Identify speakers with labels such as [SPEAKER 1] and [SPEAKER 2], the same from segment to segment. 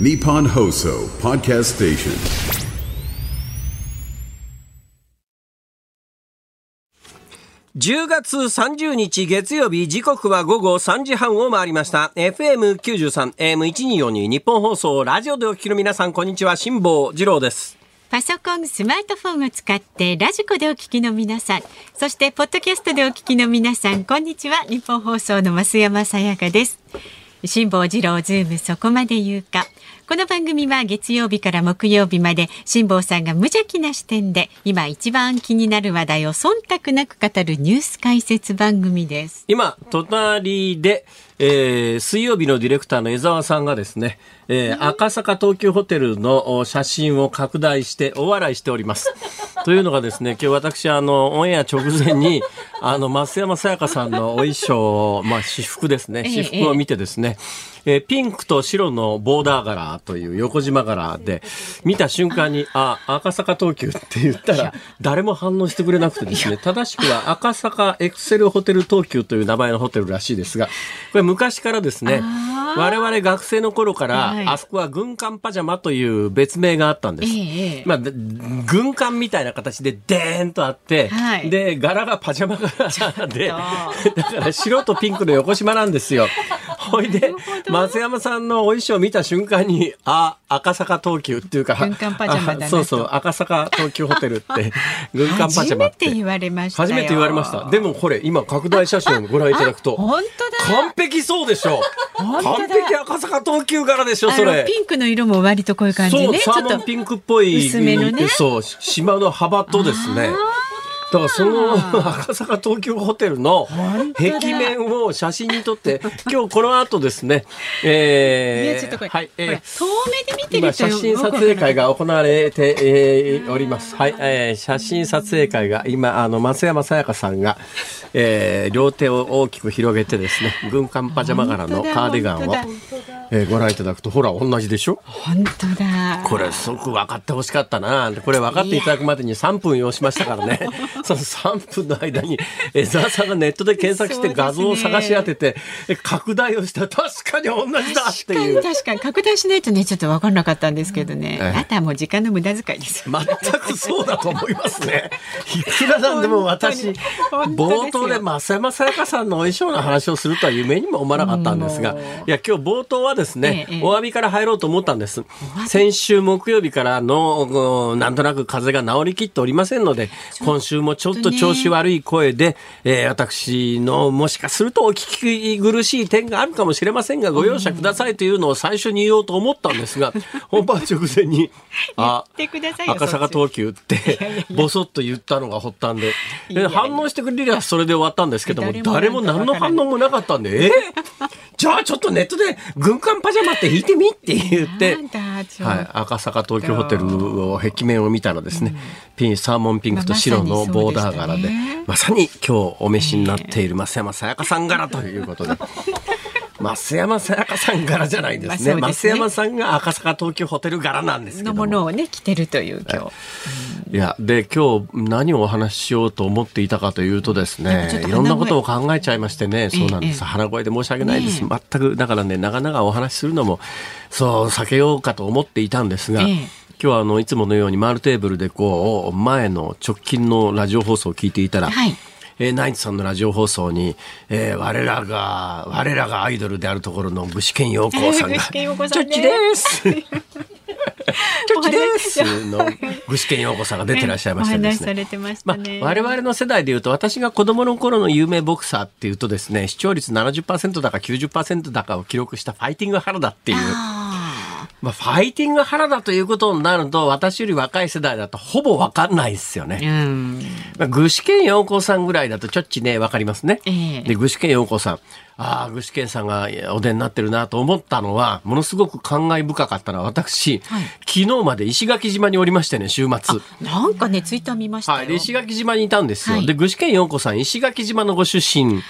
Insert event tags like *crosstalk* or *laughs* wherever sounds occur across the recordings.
[SPEAKER 1] Nippon Hoso Podcast Station.
[SPEAKER 2] 10月30日月曜日時刻は午後3時半を回りました FM93 AM1242 日本放送ラジオでお聞きの皆さんこんにちは辛坊治郎です
[SPEAKER 3] パソコン、スマートフォンを使ってラジコでお聞きの皆さん、そしてポッドキャストでお聞きの皆さん、こんにちは。日本放送の増山さやかです。辛坊治郎ズームそこまで言うか。この番組は月曜日から木曜日まで辛坊さんが無邪気な視点で今一番気になる話題を忖度なく語るニュース解説番組です。
[SPEAKER 2] 今隣で、えー水曜日のディレクターの江澤さんがですね、えー赤坂東急ホテルのお写真を拡大して大笑いしております。*laughs* というのがですね、今日私、あの、オンエア直前に、あの、増山さやかさんのお衣装、まあ、私服ですね、
[SPEAKER 3] ええ
[SPEAKER 2] 私服を見てですね、えーピンクと白のボーダー柄という横島柄で、見た瞬間に、あ、赤坂東急って言ったら、誰も反応してくれなくてですね、正しくは赤坂エクセルホテル東急という名前のホテルらしいですが、これ昔からですね、我々学生の頃から、
[SPEAKER 3] はい
[SPEAKER 2] あそこは軍艦パジャマという別名があったんです。
[SPEAKER 3] ええ
[SPEAKER 2] まあ、で軍艦みたいな形でデーンとあって、
[SPEAKER 3] はい。
[SPEAKER 2] で、柄がパジャマ柄で、だから白とピンクの横島なんですよ。*laughs* ほいで、松山さんのお衣装を見た瞬間に、あ、赤坂東急っていうか、
[SPEAKER 3] 軍艦パジャマだな
[SPEAKER 2] そうそう、赤坂東急ホテルって、*laughs* 軍艦パジャマって。
[SPEAKER 3] 初めて言われましたよ
[SPEAKER 2] 初めて言われました。でもこれ、今、拡大写真をご覧いただくと、
[SPEAKER 3] 本当だ。
[SPEAKER 2] 完璧そうでしょ
[SPEAKER 3] 本当だ
[SPEAKER 2] 完璧赤坂東急柄でしょそれ。
[SPEAKER 3] ピンクの色も割とこういう感じ
[SPEAKER 2] そう、
[SPEAKER 3] ね。
[SPEAKER 2] サーモンピンクっぽい、
[SPEAKER 3] 薄めのね
[SPEAKER 2] そう、島の幅とですね。だからその赤坂東京ホテルの壁面を写真に撮って、今日この後ですね、えー、はい、えー
[SPEAKER 3] 遠目で見て
[SPEAKER 2] 今
[SPEAKER 3] ると
[SPEAKER 2] 写真撮影会が行われて、えーおります。はい、えー写真撮影会が今あの松山さやかさんが、えー両手を大きく広げてですね、軍艦パジャマ柄のカーディガンをえーご覧いただくとほら同じでしょ？
[SPEAKER 3] 本当だ。
[SPEAKER 2] これすごく分かってほしかったな。これ分かっていただくまでに3分要しましたからね。*laughs* その3分の間に江沢さんがネットで検索して画像を探し当てて、え拡大をしたら確かに同じだって
[SPEAKER 3] 確か
[SPEAKER 2] いう。
[SPEAKER 3] に確かに拡大しないとねちょっと分からなかったんですけどね、
[SPEAKER 2] ええ
[SPEAKER 3] あとはもう時間の無駄遣いですよ
[SPEAKER 2] 全くそうだと思いますね。*laughs* いくらなんでも私、冒頭で増山さやかさんのお衣装の話をするとは夢にも思わなかったんですが、いや、今日冒頭はですね、
[SPEAKER 3] ええ
[SPEAKER 2] お詫びから入ろうと思ったんです。先週木曜日からの、うんなんとなく風邪が治りきっておりませんので、今週もちょっと調子悪い声で、えー私のもしかするとお聞き苦しい点があるかもしれませんが、ご容赦くださいというのを最初に言おうと思ったんですが、*laughs* 本番直前に、*laughs* あ、
[SPEAKER 3] 言ってくださいよ
[SPEAKER 2] 赤坂東急って、ボソッと言ったのが発端で、で反応してくれりゃそれで終わったんですけども、
[SPEAKER 3] 誰
[SPEAKER 2] 誰も何の反応もなかったんで、え *laughs* じゃあちょっとネットで軍艦パジャマって引いてみって言って、はい、赤坂東京ホテルを壁面を見たらですね、ピンサーモンピンクと白のボーダー柄で、まさに今日お召しになっている増山さやかさん柄ということで。増山さやかさん柄じゃないですね。
[SPEAKER 3] すね。
[SPEAKER 2] 増山さんが赤坂東京ホテル柄なんですけども。
[SPEAKER 3] のものをね着てるという今日、
[SPEAKER 2] い。や、で、今日何をお話ししようと思っていたかというとですねいろんなことを考えちゃいましてね、そうなんです。
[SPEAKER 3] ええ。
[SPEAKER 2] 腹声で申し訳ないです。
[SPEAKER 3] ね
[SPEAKER 2] 全く、だからね、長々お話しするのも、そう、避けようかと思っていたんですが、
[SPEAKER 3] ええ。
[SPEAKER 2] 今日はあの、いつものように丸テーブルでこう、前の直近のラジオ放送を聞いていたら、
[SPEAKER 3] はい
[SPEAKER 2] えーナイツさんのラジオ放送に、えー我らが、我らがアイドルであるところの具志堅用高さんが、
[SPEAKER 3] 具志堅用高さんね。
[SPEAKER 2] ちょっちです。ちょっちです。の具志堅用高さんが出てらっしゃいましてですね。
[SPEAKER 3] お話しされてま
[SPEAKER 2] あ
[SPEAKER 3] たね、、
[SPEAKER 2] 我々の世代でいうと私が子供の頃の有名ボクサーっていうとですね視聴率70%だか90%だかを記録したファイティング原田っていう
[SPEAKER 3] あ
[SPEAKER 2] まあ、ファイティング原田ということになると私より若い世代だとほぼわかんないですよね。
[SPEAKER 3] ーうん
[SPEAKER 2] まあ、具志堅陽子さんぐらいだとちょっちね、わかりますね。
[SPEAKER 3] ええ
[SPEAKER 2] で、具志堅陽子さん。ああ、具志堅さんがお出になってるなと思ったのは、ものすごく感慨深かったのは、私、
[SPEAKER 3] はい
[SPEAKER 2] 昨日まで石垣島におりましてね、週末。
[SPEAKER 3] なんかねツイッター見ましたよ、
[SPEAKER 2] はい。で、石垣島にいたんですよ。
[SPEAKER 3] はい
[SPEAKER 2] で、具志堅陽子さん、石垣島のご出身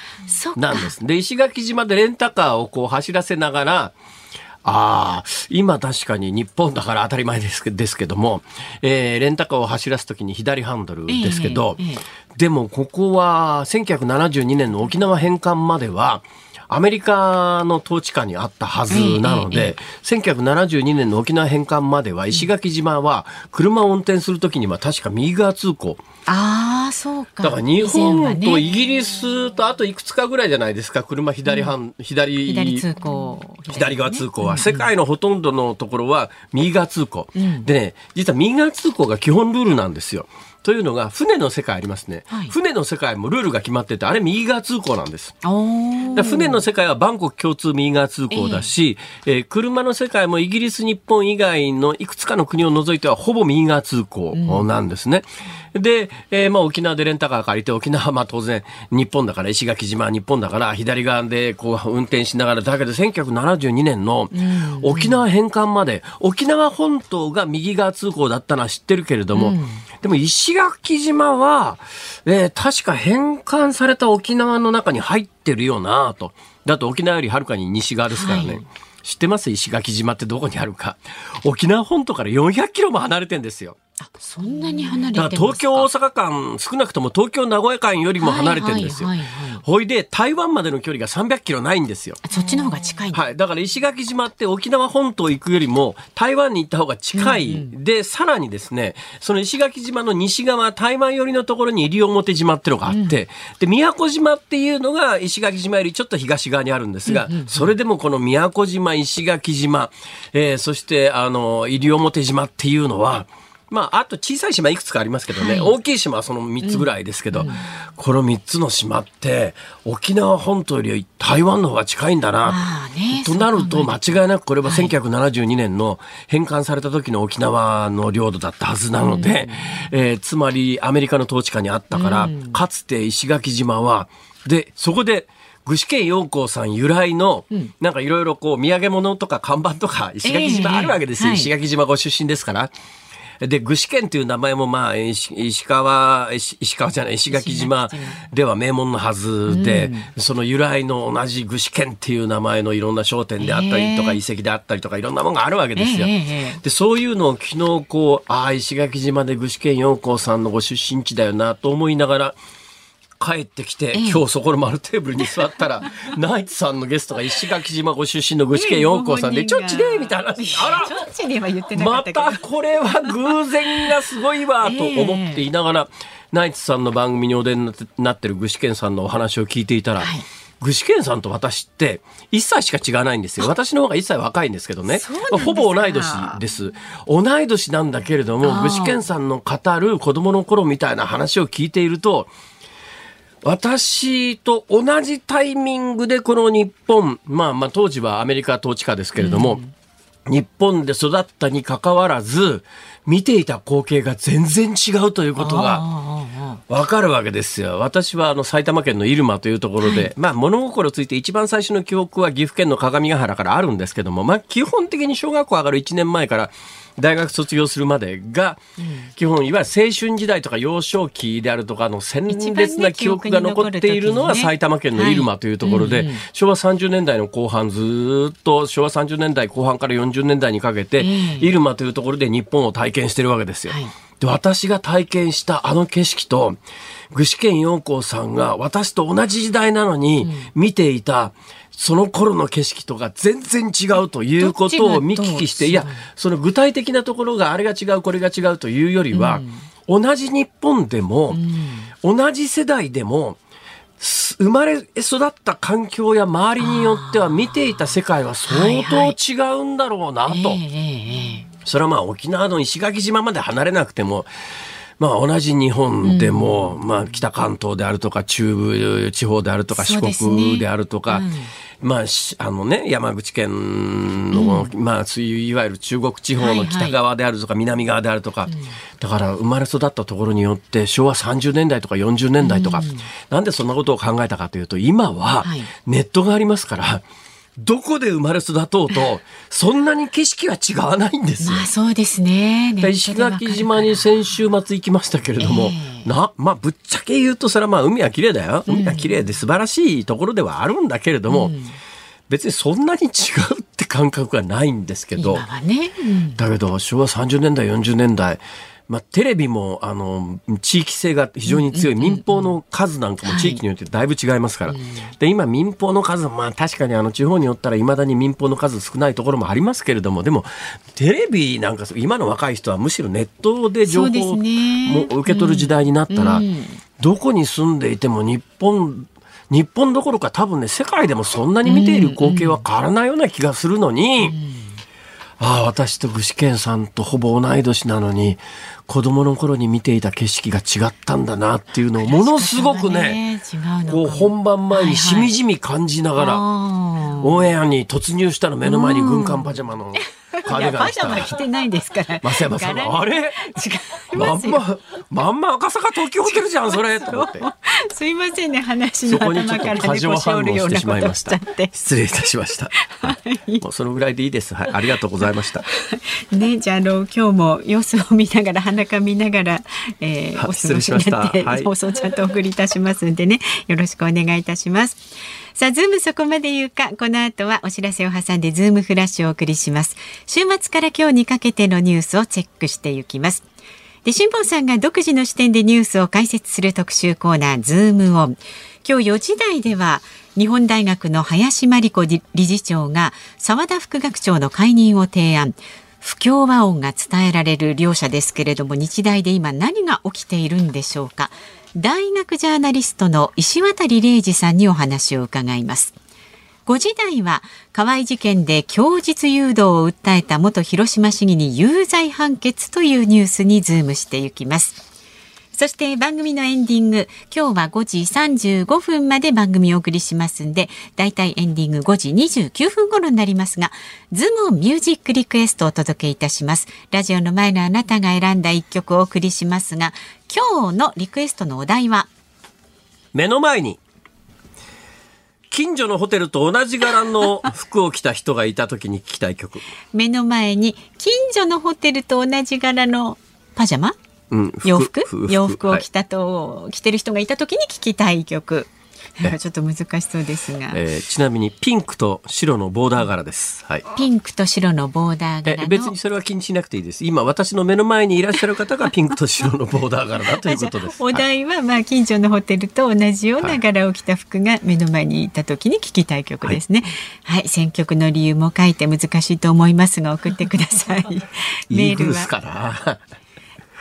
[SPEAKER 2] なんです。で、石垣島でレンタカーをこう走らせながら、ああ、今確かに日本だから当たり前ですけですけども、えーレンタカーを走らすときに左ハンドルですけど、
[SPEAKER 3] ええ。え
[SPEAKER 2] でもここは1972年の沖縄返還までは、アメリカの統治下にあったはずなので、1972年の沖縄返還までは石垣島は車を運転するときには確か右側通行。
[SPEAKER 3] ああ、そうか。
[SPEAKER 2] だから日本とイギリスとあといくつかぐらいじゃないですか、車左半、左、
[SPEAKER 3] 左通行。
[SPEAKER 2] 左側通行は、世界のほとんどのところは右側通行。でね、実は右側通行が基本ルールなんですよ。というのが船の世界ありますね、
[SPEAKER 3] はい。
[SPEAKER 2] 船の世界もルールが決まっててあれ右側通行なんです。船の世界はバンコク共通右側通行だし、えー車の世界もイギリス、日本以外のいくつかの国を除いてはほぼ右側通行なんですね。で、えーまあ沖縄でレンタカー借りて沖縄はまあ当然日本だから石垣島は日本だから左側でこう運転しながらだけど1972年の沖縄返還まで沖縄本島が右側通行だったのは知ってるけれども、でも石垣島は、えー確か返還された沖縄の中に入ってるよなと。だと沖縄よりはるかに西側ですからね。
[SPEAKER 3] はい
[SPEAKER 2] 知ってます？石垣島ってどこにあるか。沖縄本島から400キロも離れてんですよ。
[SPEAKER 3] あそんなに離れて
[SPEAKER 2] 東京大阪間、少なくとも東京名古屋間よりも離れてるんですよ
[SPEAKER 3] はいはいはいはい。
[SPEAKER 2] ほいで、台湾までの距離が300キロないんですよ。
[SPEAKER 3] あそっちの方が近い
[SPEAKER 2] はい。だから石垣島って沖縄本島行くよりも台湾に行った方が近い。で、さらにですね、その石垣島の西側、台湾寄りのところに西表島ってのがあって、で、宮古島っていうのが石垣島よりちょっと東側にあるんですが、それでもこの宮古島、石垣島、えーそして、あの、西表島っていうのは、まあ、あと小さい島いくつかありますけどね、大きい島はその3つぐらいですけど、この3つの島って、沖縄本島より台湾の方が近いんだな。
[SPEAKER 3] まあね
[SPEAKER 2] となると間違いなくこれは1972年の返還された時の沖縄の領土だったはずなので、えーつまりアメリカの統治下にあったから、かつて石垣島は、で、そこで、具志堅用高さん由来の、なんかいろいろこう、土産物とか看板とか、石垣島あるわけですよ。
[SPEAKER 3] ええはい。
[SPEAKER 2] 石垣島ご出身ですから。で、具志堅という名前もまあ、石石川、石石川じゃない、石垣島では名門のはずで、その由来の同じ具志堅っていう名前のいろんな商店であったりとか、
[SPEAKER 3] ええ。
[SPEAKER 2] 遺跡であったりとか、いろんなものがあるわけですよ。で、そういうのを昨日こう、ああ、石垣島で具志堅用高さんのご出身地だよなと思いながら、帰ってきて、今日そこの丸テーブルに座ったら、*laughs* ナイツさんのゲストが石垣島ご出身の具志堅用高さんで、ちょっちねみたいな。話。あらま
[SPEAKER 3] った
[SPEAKER 2] これは偶然がすごいわと思っていながら、ナイツさんの番組にお出になってる具志堅さんのお話を聞いていたら、
[SPEAKER 3] はい。
[SPEAKER 2] 具志堅さんと私って1歳しか違わないんですよ。私の方が1歳若いんですけどね。ほぼ同い年です。同い年なんだけれども、具志堅さんの語る子供の頃みたいな話を聞いていると、私と同じタイミングでこの日本、まあまあ当時はアメリカ統治下ですけれども、日本で育ったにかかわらず、見ていた光景が全然違うということが、わかるわけですよ。私はあの埼玉県の入間というところで、まあ物心ついて一番最初の記憶は岐阜県の各務原からあるんですけども、まあ基本的に小学校上がる1年前から大学卒業するまでが、基本いわゆる青春時代とか幼少期であるとかの鮮烈な記憶が残っているのは埼玉県の入間というところで、昭和30年代の後半ずーっと昭和30年代後半から40年代にかけて、入間というところで日本を体験してるわけですよ。
[SPEAKER 3] はい。
[SPEAKER 2] で、私が体験したあの景色と、具志堅用高さんが私と同じ時代なのに見ていた、その頃の景色とか全然違うということを見聞きして、いや、その具体的なところがあれが違う、これが違うというよりは、同じ日本でも、同じ世代でも、す生まれ育った環境や周りによっては見ていた世界は相当違うんだろうなと。それはまあ沖縄の石垣島まで離れなくても、まあ同じ日本でも、まあ北関東であるとか中部地方であるとか四国であるとか、まあしあのね、山口県の、まあそういういわゆる中国地方の北側であるとか南側であるとか、だから生まれ育ったところによって昭和30年代とか40年代とか、なんでそんなことを考えたかというと今は
[SPEAKER 3] はい。
[SPEAKER 2] ネットがありますから、どこで生まれ育とうと、そんなに景色は違わないんですよ。
[SPEAKER 3] まあそうですね。
[SPEAKER 2] 石垣島に先週末行きましたけれども、
[SPEAKER 3] え
[SPEAKER 2] な、まあ、ぶっちゃけ言うと、それはまあ、海は綺麗だよ。海は綺麗で素晴らしいところではあるんだけれども、別にそんなに違うって感覚はないんですけど
[SPEAKER 3] 今、はね。うん
[SPEAKER 2] だけど、昭和30年代、40年代、まあ、テレビもあの地域性が非常に強い民放の数なんかも地域によってだいぶ違いますから、で今民放の数まあ確かにあの地方によったらいまだに民放の数少ないところもありますけれどもでもテレビなんか今の若い人はむしろネットで情報も受け取る時代になったら、どこに住んでいても日本日本どころか多分ね世界でもそんなに見ている光景は変わらないような気がするのに。ああ、私と具志堅さんとほぼ同い年なのに、子供の頃に見ていた景色が違ったんだなっていうのをものすごくね、こう本番前にしみじみ感じながら、オンエアに突入したの目の前に軍艦パジャマの。*laughs*
[SPEAKER 3] カーディガンパジャマ着てないですから。
[SPEAKER 2] 増山さんあれ？まんま、まんま赤坂東急ホテルじゃん、それ *laughs*
[SPEAKER 3] すいませんね、話の頭から
[SPEAKER 2] 過剰反応してしまいました。失礼いたしました。はい、もうそのぐらいでいいです。はい、ありがとうございました。*laughs*
[SPEAKER 3] ね、じゃあ、あの、今日も様子を見ながら、裸見ながら、えー、お過ごしになって、放送ちゃんとお送りいたしますんでね、よろしくお願いいたします。さあ、ズームそこまで言うか、この後はお知らせを挟んでズームフラッシュをお送りします。週末から今日にかけてのニュースをチェックしていきます。で、辛坊さんが独自の視点でニュースを解説する特集コーナー、ズームオン。今日4時台では、日本大学の林真理子理事長が澤田副学長の解任を提案。不協和音が伝えられる両者ですけれども日大で今何が起きているんでしょうか大学ジャーナリストの石渡礼二さんにお話を伺います。5時台は河井事件で供述誘導を訴えた元広島市議に有罪判決というニュースにズームしていきます。そして番組のエンディング、今日は5時35分まで番組をお送りしますんで、だいたいエンディング5時29分頃になりますが、ズームオンミュージックリクエストをお届けいたします。ラジオの前のあなたが選んだ一曲をお送りしますが、今日のリクエストのお題は？
[SPEAKER 2] 目の前に近所のホテルと同じ柄の服を着た人がいた時に聞きたい曲。
[SPEAKER 3] 目の前に近所のホテルと同じ柄のパジャマ？うん、洋服？洋服を着たと、はい、着てる人がいた時に聞きたい曲。*laughs* ちょっと難しそうですが、
[SPEAKER 2] えー、ちなみにピンクと白のボーダー柄です。はい。
[SPEAKER 3] ピンクと白のボーダー柄
[SPEAKER 2] 別にそれは気にしなくていいです。今私の目の前にいらっしゃる方が *laughs* ピンクと白のボーダー柄だということです。
[SPEAKER 3] お題はまあ近所のホテルと同じような柄を着た服が目の前にいた時に聞きたい曲ですね。はい、はい、選曲の理由も書いて難しいと思いますが送ってください。*laughs*
[SPEAKER 2] メールは。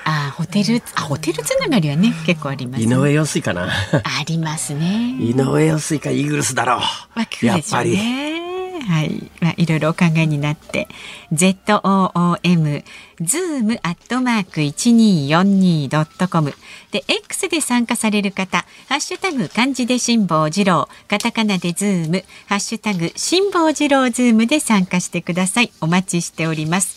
[SPEAKER 3] あホテルあホテルつながりはね結構あります、
[SPEAKER 2] ね、井上陽水かな。あ
[SPEAKER 3] りますね。
[SPEAKER 2] 井上陽水かイーグルスだろう、まあ、やっぱり。
[SPEAKER 3] はい、まあ、いろいろお考えになって。ZOOM ズームアットマーク一二四二ドットコム。で X で参加される方ハッシュタグ漢字で辛坊治郎。カタカナでズーム。ハッシュタグ辛坊治郎ズームで参加してください。お待ちしております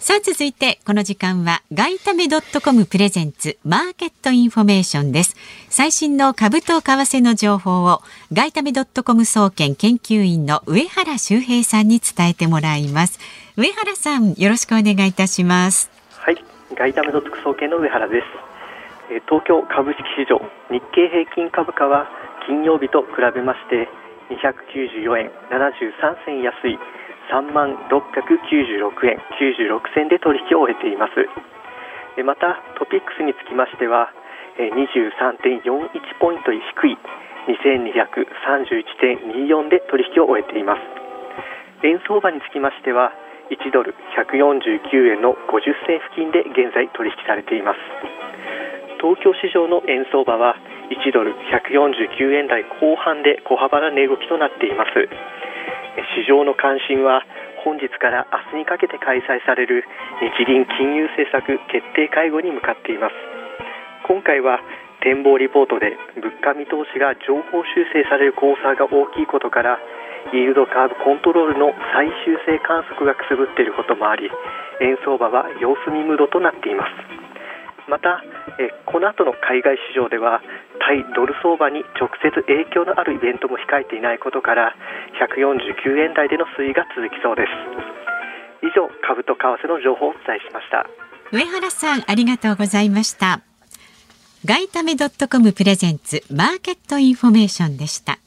[SPEAKER 3] さあ続いてこの時間は外為ドットコムプレゼンツマーケットインフォメーションです。最新の株と為替の情報を外為ドットコム総研研究員の上原修平さんに伝えてもらいます。上原さんよろしくお願いいたします。
[SPEAKER 4] はい外為ドットコム総研の上原です。東京株式市場日経平均株価は金曜日と比べまして294円73銭安い3万696円96銭で取引を終えています。またトピックスにつきましては23.41ポイント低い2231.24で取引を終えています。円相場につきましては1ドル149円の50銭付近で現在取引されています。東京市場の円相場は1ドル149円台後半で小幅な値動きとなっています。市場の関心は本日から明日にかけて開催される日銀金融政策決定会合に向かっています。今回は展望リポートで物価見通しが情報修正される公差が大きいことからイールドカーブコントロールの再修正観測がくすぶっていることもあり円相場は様子見ムードとなっています。またえこの後の海外市場では対ドル相場に直接影響のあるイベントも控えていないことから149円台での推移が続きそうです。以上株と為替の情報をお伝えしました。
[SPEAKER 3] 上原さんありがとうございました。外為ドットコムプレゼンツマーケットインフォメーションでした。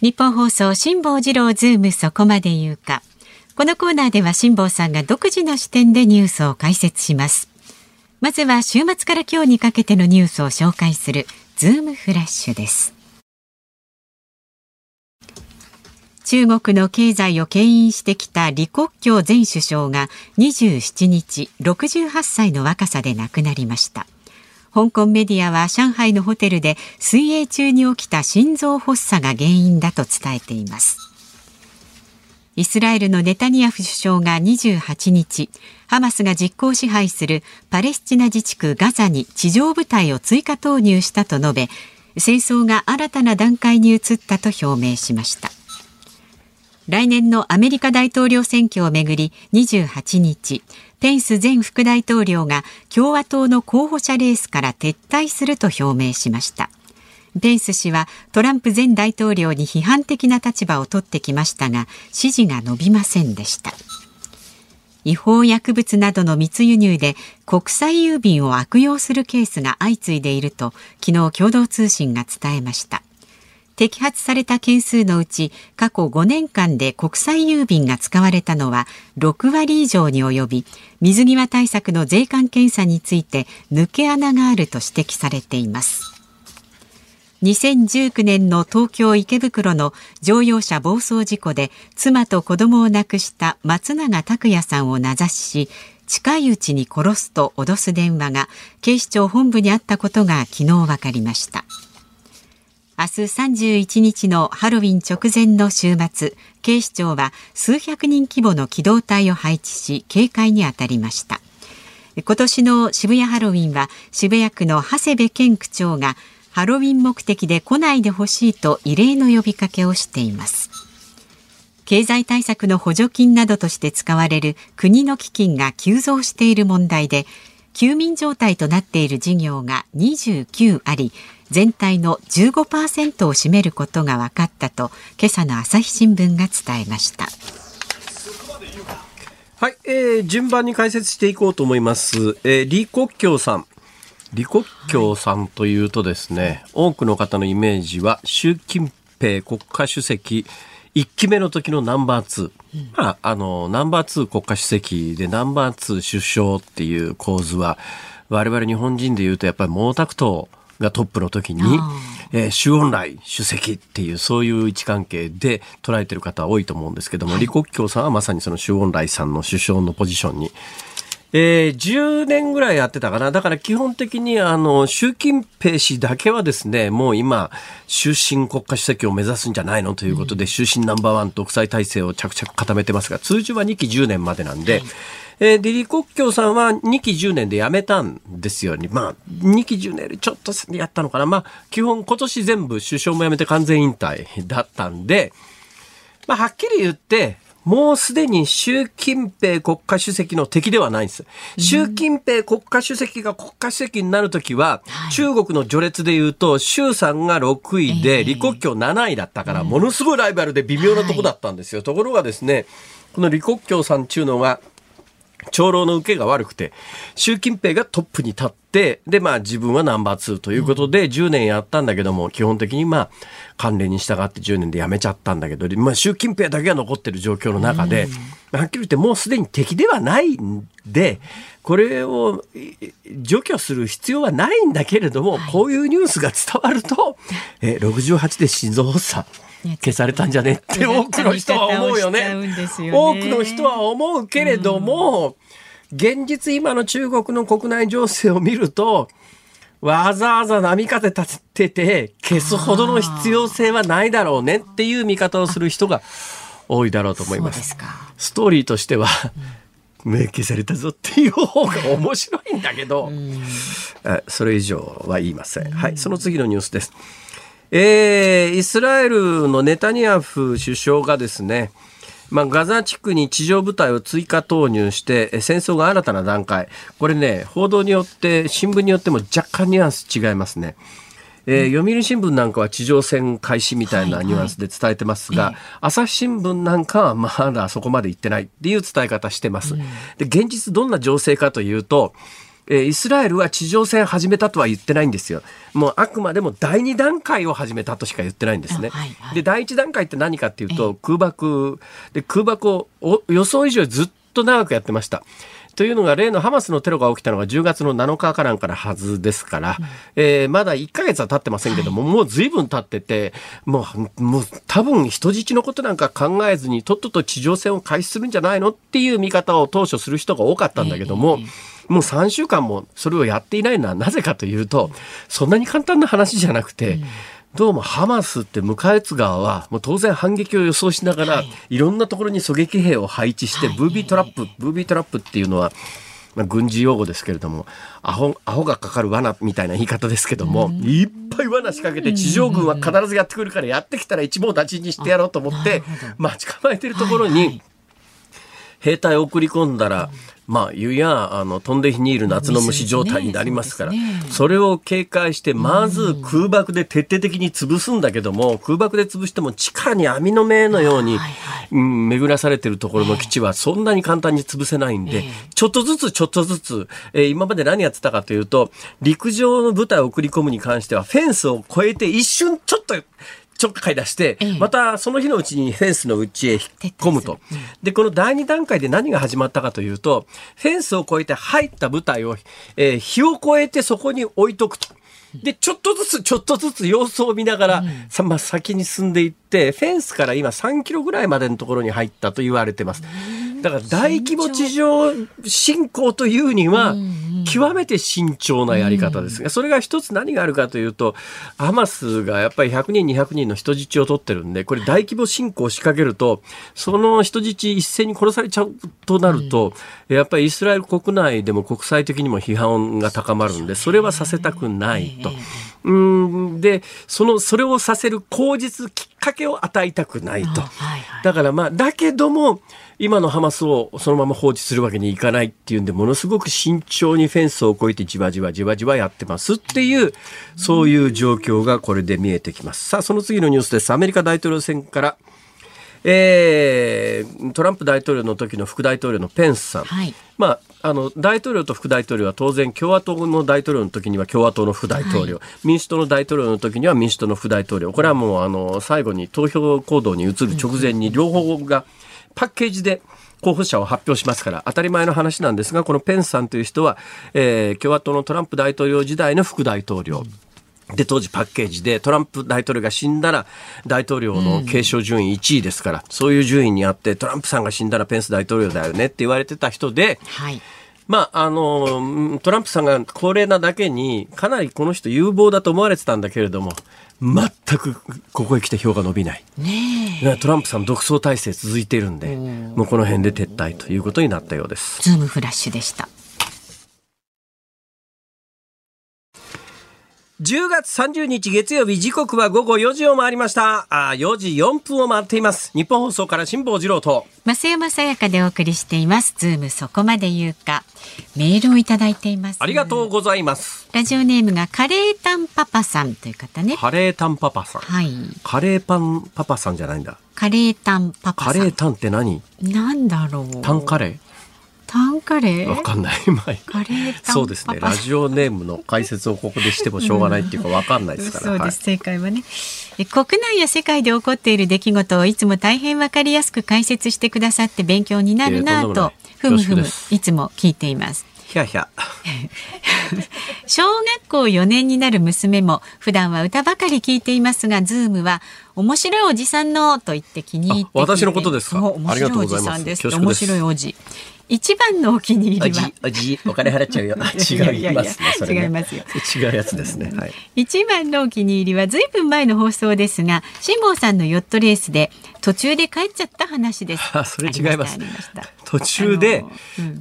[SPEAKER 3] ニッポン放送辛坊治郎ズームそこまで言うか。このコーナーでは辛坊さんが独自の視点でニュースを解説します。まずは週末から今日にかけてのニュースを紹介するズームフラッシュです。中国の経済を牽引してきた李克強前首相が27日68歳の若さで亡くなりました。香港メディアは上海のホテルで水泳中に起きた心臓発作が原因だと伝えています。イスラエルのネタニヤフ首相が28日ハマスが実効支配するパレスチナ自治区ガザに地上部隊を追加投入したと述べ戦争が新たな段階に移ったと表明しました。来年のアメリカ大統領選挙をめぐり28日ペンス前副大統領が共和党の候補者レースから撤退すると表明しました。ペンス氏はトランプ前大統領に批判的な立場を取ってきましたが支持が伸びませんでした。違法薬物などの密輸入で国際郵便を悪用するケースが相次いでいると昨日共同通信が伝えました。摘発された件数のうち過去5年間で国際郵便が使われたのは6割以上に及び水際対策の税関検査について抜け穴があると指摘されています。2019年の東京池袋の乗用車暴走事故で妻と子供を亡くした松永拓也さんを名指しし近いうちに殺すと脅す電話が警視庁本部にあったことが昨日分かりました。明日31日のハロウィン直前の週末警視庁は数百人規模の機動隊を配置し警戒に当たりました。今年の渋谷ハロウィンは渋谷区の長谷部健区長がハロウィン目的で来ないでほしいと異例の呼びかけをしています。経済対策の補助金などとして使われる国の基金が急増している問題で休眠状態となっている事業が29あり全体の15%を占めることが分かったと今朝の朝日新聞が伝えました。
[SPEAKER 2] はい、えー、順番に解説していこうと思います、えー、李克強さん。李克強さんというとですね、はい、多くの方のイメージは習近平国家主席1期目の時のナンバー2、うん、まあ、あのナンバー2国家主席でナンバー2首相っていう構図は我々日本人でいうとやっぱり毛沢東がトップの時に、えー、周恩来主席っていうそういう位置関係で捉えてる方多いと思うんですけども、はい、李克強さんはまさにその周恩来さんの首相のポジションにえー、10年ぐらいやってたかな。だから基本的にあの、習近平氏だけはですね、もう今、終身国家主席を目指すんじゃないの？ということで、終身ナンバーワン独裁体制を着々固めてますが、通常は2期10年までなんで、はいえー、で、李克強さんは2期10年で辞めたんですよ。まあ、2期10年よりちょっとやったのかな。まあ、基本今年全部首相も辞めて完全引退だったんで、まあ、はっきり言って、もうすでに習近平国家主席の敵ではないんです。習近平国家主席が国家主席になるときは、中国の序列で言うと、習さんが6位で、李克強7位だったから、ものすごいライバルで微妙なとこだったんですよ。ところがですね、この李克強さんっていうのは、長老の受けが悪くて、習近平がトップに立って、で、まあ自分はナンバー2ということで10年やったんだけども、基本的にまあ関連に従って10年で辞めちゃったんだけど、まあ習近平だけが残ってる状況の中で、はっきり言ってもうすでに敵ではないんで、これを除去する必要はないんだけれども、こういうニュースが伝わると、え68で心臓発作。消されたんじゃねって *laughs* 多くの人は思うよね。多くの人は思うけれども、現実今の中国の国内情勢を見ると、わざわざ波風立てて消すほどの必要性はないだろうねっていう見方をする人が多いだろうと思います。すストーリーとしては、目消されたぞっていう方が面白いんだけど、それ以上は言いません。はい、その次のニュースです。えー、イスラエルのネタニヤフ首相がですね、まあ、ガザ地区に地上部隊を追加投入して戦争が新たな段階。これね報道によって新聞によっても若干ニュアンス違いますね。えー、読売新聞なんかは地上戦開始みたいなニュアンスで伝えてますが、はいはい、朝日新聞なんかはまだそこまで行ってないっていう伝え方してます。で現実どんな情勢かというとえーイスラエルは地上戦始めたとは言ってないんですよ。もうあくまでも第2段階を始めたとしか言ってないんですね。
[SPEAKER 3] あはいはい
[SPEAKER 2] で、第1段階って何かっていうと、空爆、で、空爆をお予想以上にずっと長くやってました。というのが例のハマスのテロが起きたのが10月の7日かなんかのはずですから、えーまだ1ヶ月は経ってませんけども、もう随分経ってて、もう、もう多分人質のことなんか考えずにとっとと地上戦を開始するんじゃないのっていう見方を当初する人が多かったんだけども、もう3週間もそれをやっていないのはなぜかというと、そんなに簡単な話じゃなくて、どうもハマスって迎え撃つ側はもう当然反撃を予想しながら、
[SPEAKER 3] はい。
[SPEAKER 2] い、ろんなところに狙撃兵を配置して、
[SPEAKER 3] はい。
[SPEAKER 2] ブービートラップ、ブービートラップっていうのは、まあ、軍事用語ですけれども、アホ、アホがかかる罠みたいな言い方ですけども、いっぱい罠仕掛けて地上軍は必ずやってくるからやってきたら一網打尽にしてやろうと思って待ち構えてるところに、
[SPEAKER 3] はい。はい。
[SPEAKER 2] 兵隊を送り込んだら、まあ、湯や、あの、飛んで火にいる夏の虫状態になりますから、
[SPEAKER 3] そ
[SPEAKER 2] れを警戒して、まず空爆で徹底的に潰すんだけども、空爆で潰しても地下に網の目のように、うん、巡らされてるところの基地はそんなに簡単に潰せないんで、
[SPEAKER 3] ええ。
[SPEAKER 2] ちょっとずつちょっとずつ、えー今まで何やってたかというと、陸上の部隊を送り込むに関しては、フェンスを越えて一瞬ちょっと、ちょっかい出して、
[SPEAKER 3] ええ
[SPEAKER 2] またその日のうちにフェンスの内へ引っ込むと。で、この第二段階で何が始まったかというと、フェンスを越えて入った部隊を、えー火を越えてそこに置いとくと。で、ちょっとずつちょっとずつ様子を見ながら、さまあ、先に進んでいって、フェンスから今3キロぐらいまでのところに入ったと言われてます。だから大規模地上侵攻というには、極めて慎重なやり方ですが、それが一つ何があるかというと、ハマスがやっぱり100人、200人の人質を取ってるんで、これ大規模侵攻を仕掛けると、その人質一斉に殺されちゃうとなると、やっぱりイスラエル国内でも国際的にも批判が高まるんで、それはさせたくないと。うん。で、その、それをさせる口実、きっかけを与えたくないと。だからまあ、だけども、今のハマスをそのまま放置するわけにいかないっていうんで、ものすごく慎重にフェンスを越えてじわじわじわじわやってますっていう、そういう状況がこれで見えてきます。さあ、その次のニュースです。アメリカ大統領選から、えートランプ大統領の時の副大統領のペンスさん。
[SPEAKER 3] はい
[SPEAKER 2] まあ、あの大統領と副大統領は当然共和党の大統領の時には共和党の副大統領、民主党の大統領の時には民主党の副大統領これはもうあの最後に投票行動に移る直前に両方がパッケージで候補者を発表しますから当たり前の話なんですがこのペンスさんという人は、えー共和党のトランプ大統領時代の副大統領。で、当時パッケージでトランプ大統領が死んだら大統領の継承順位1位ですから、そういう順位にあってトランプさんが死んだらペンス大統領だよねって言われてた人で、
[SPEAKER 3] はい。
[SPEAKER 2] まあ、あの、うんトランプさんが高齢なだけに、かなりこの人有望だと思われてたんだけれども、全くここへ来て票が伸びない。
[SPEAKER 3] ね
[SPEAKER 2] トランプさん独走体制続いているんで、もうこの辺で撤退ということになったようです。
[SPEAKER 3] ズームフラッシュでした。
[SPEAKER 2] 10月30日月曜日時刻は午後4時を回りました。あー4時4分を回っています。日本放送から辛坊治郎と。
[SPEAKER 3] 増山さやかでお送りしています。ズームそこまで言うか。メールをいただいています。
[SPEAKER 2] ありがとうございます。
[SPEAKER 3] ラジオネームがカレータンパパさんという方ね。
[SPEAKER 2] カレータンパパさん。
[SPEAKER 3] はい。
[SPEAKER 2] カレーパンパパさんじゃないんだ。
[SPEAKER 3] カレータンパパさん。
[SPEAKER 2] カレータンって何？
[SPEAKER 3] なんだろう。
[SPEAKER 2] タンカレ
[SPEAKER 3] タンカレー？
[SPEAKER 2] ーわかんない。*laughs* まあ
[SPEAKER 3] カレー
[SPEAKER 2] そうですね。ラジオネームの解説をここでしてもしょうがないっていうかわかんないですから。*laughs*
[SPEAKER 3] そうです、正解はね。え国内や世界で起こっている出来事をいつも大変わかりやすく解説してくださって勉強になるなぁとふむふむいつも聞いています。
[SPEAKER 2] はい。ひゃひゃ。
[SPEAKER 3] 小学校4年になる娘も普段は歌ばかり聞いていますがズームは面白いおじさんのと言って気に入って
[SPEAKER 2] 私のことですか？
[SPEAKER 3] 面白いおじさんです。面白いおじ一番のお気に入りは、
[SPEAKER 2] おじ、お金払っちゃうよ。*laughs* 違
[SPEAKER 3] い
[SPEAKER 2] ますね。
[SPEAKER 3] 違いますよ。
[SPEAKER 2] 違うやつですね。はい。
[SPEAKER 3] 一番のお気に入りはずいぶん前の放送ですが辛坊さんのヨットレースで途中で帰っちゃった話です。
[SPEAKER 2] あ *laughs* それ違います。途中で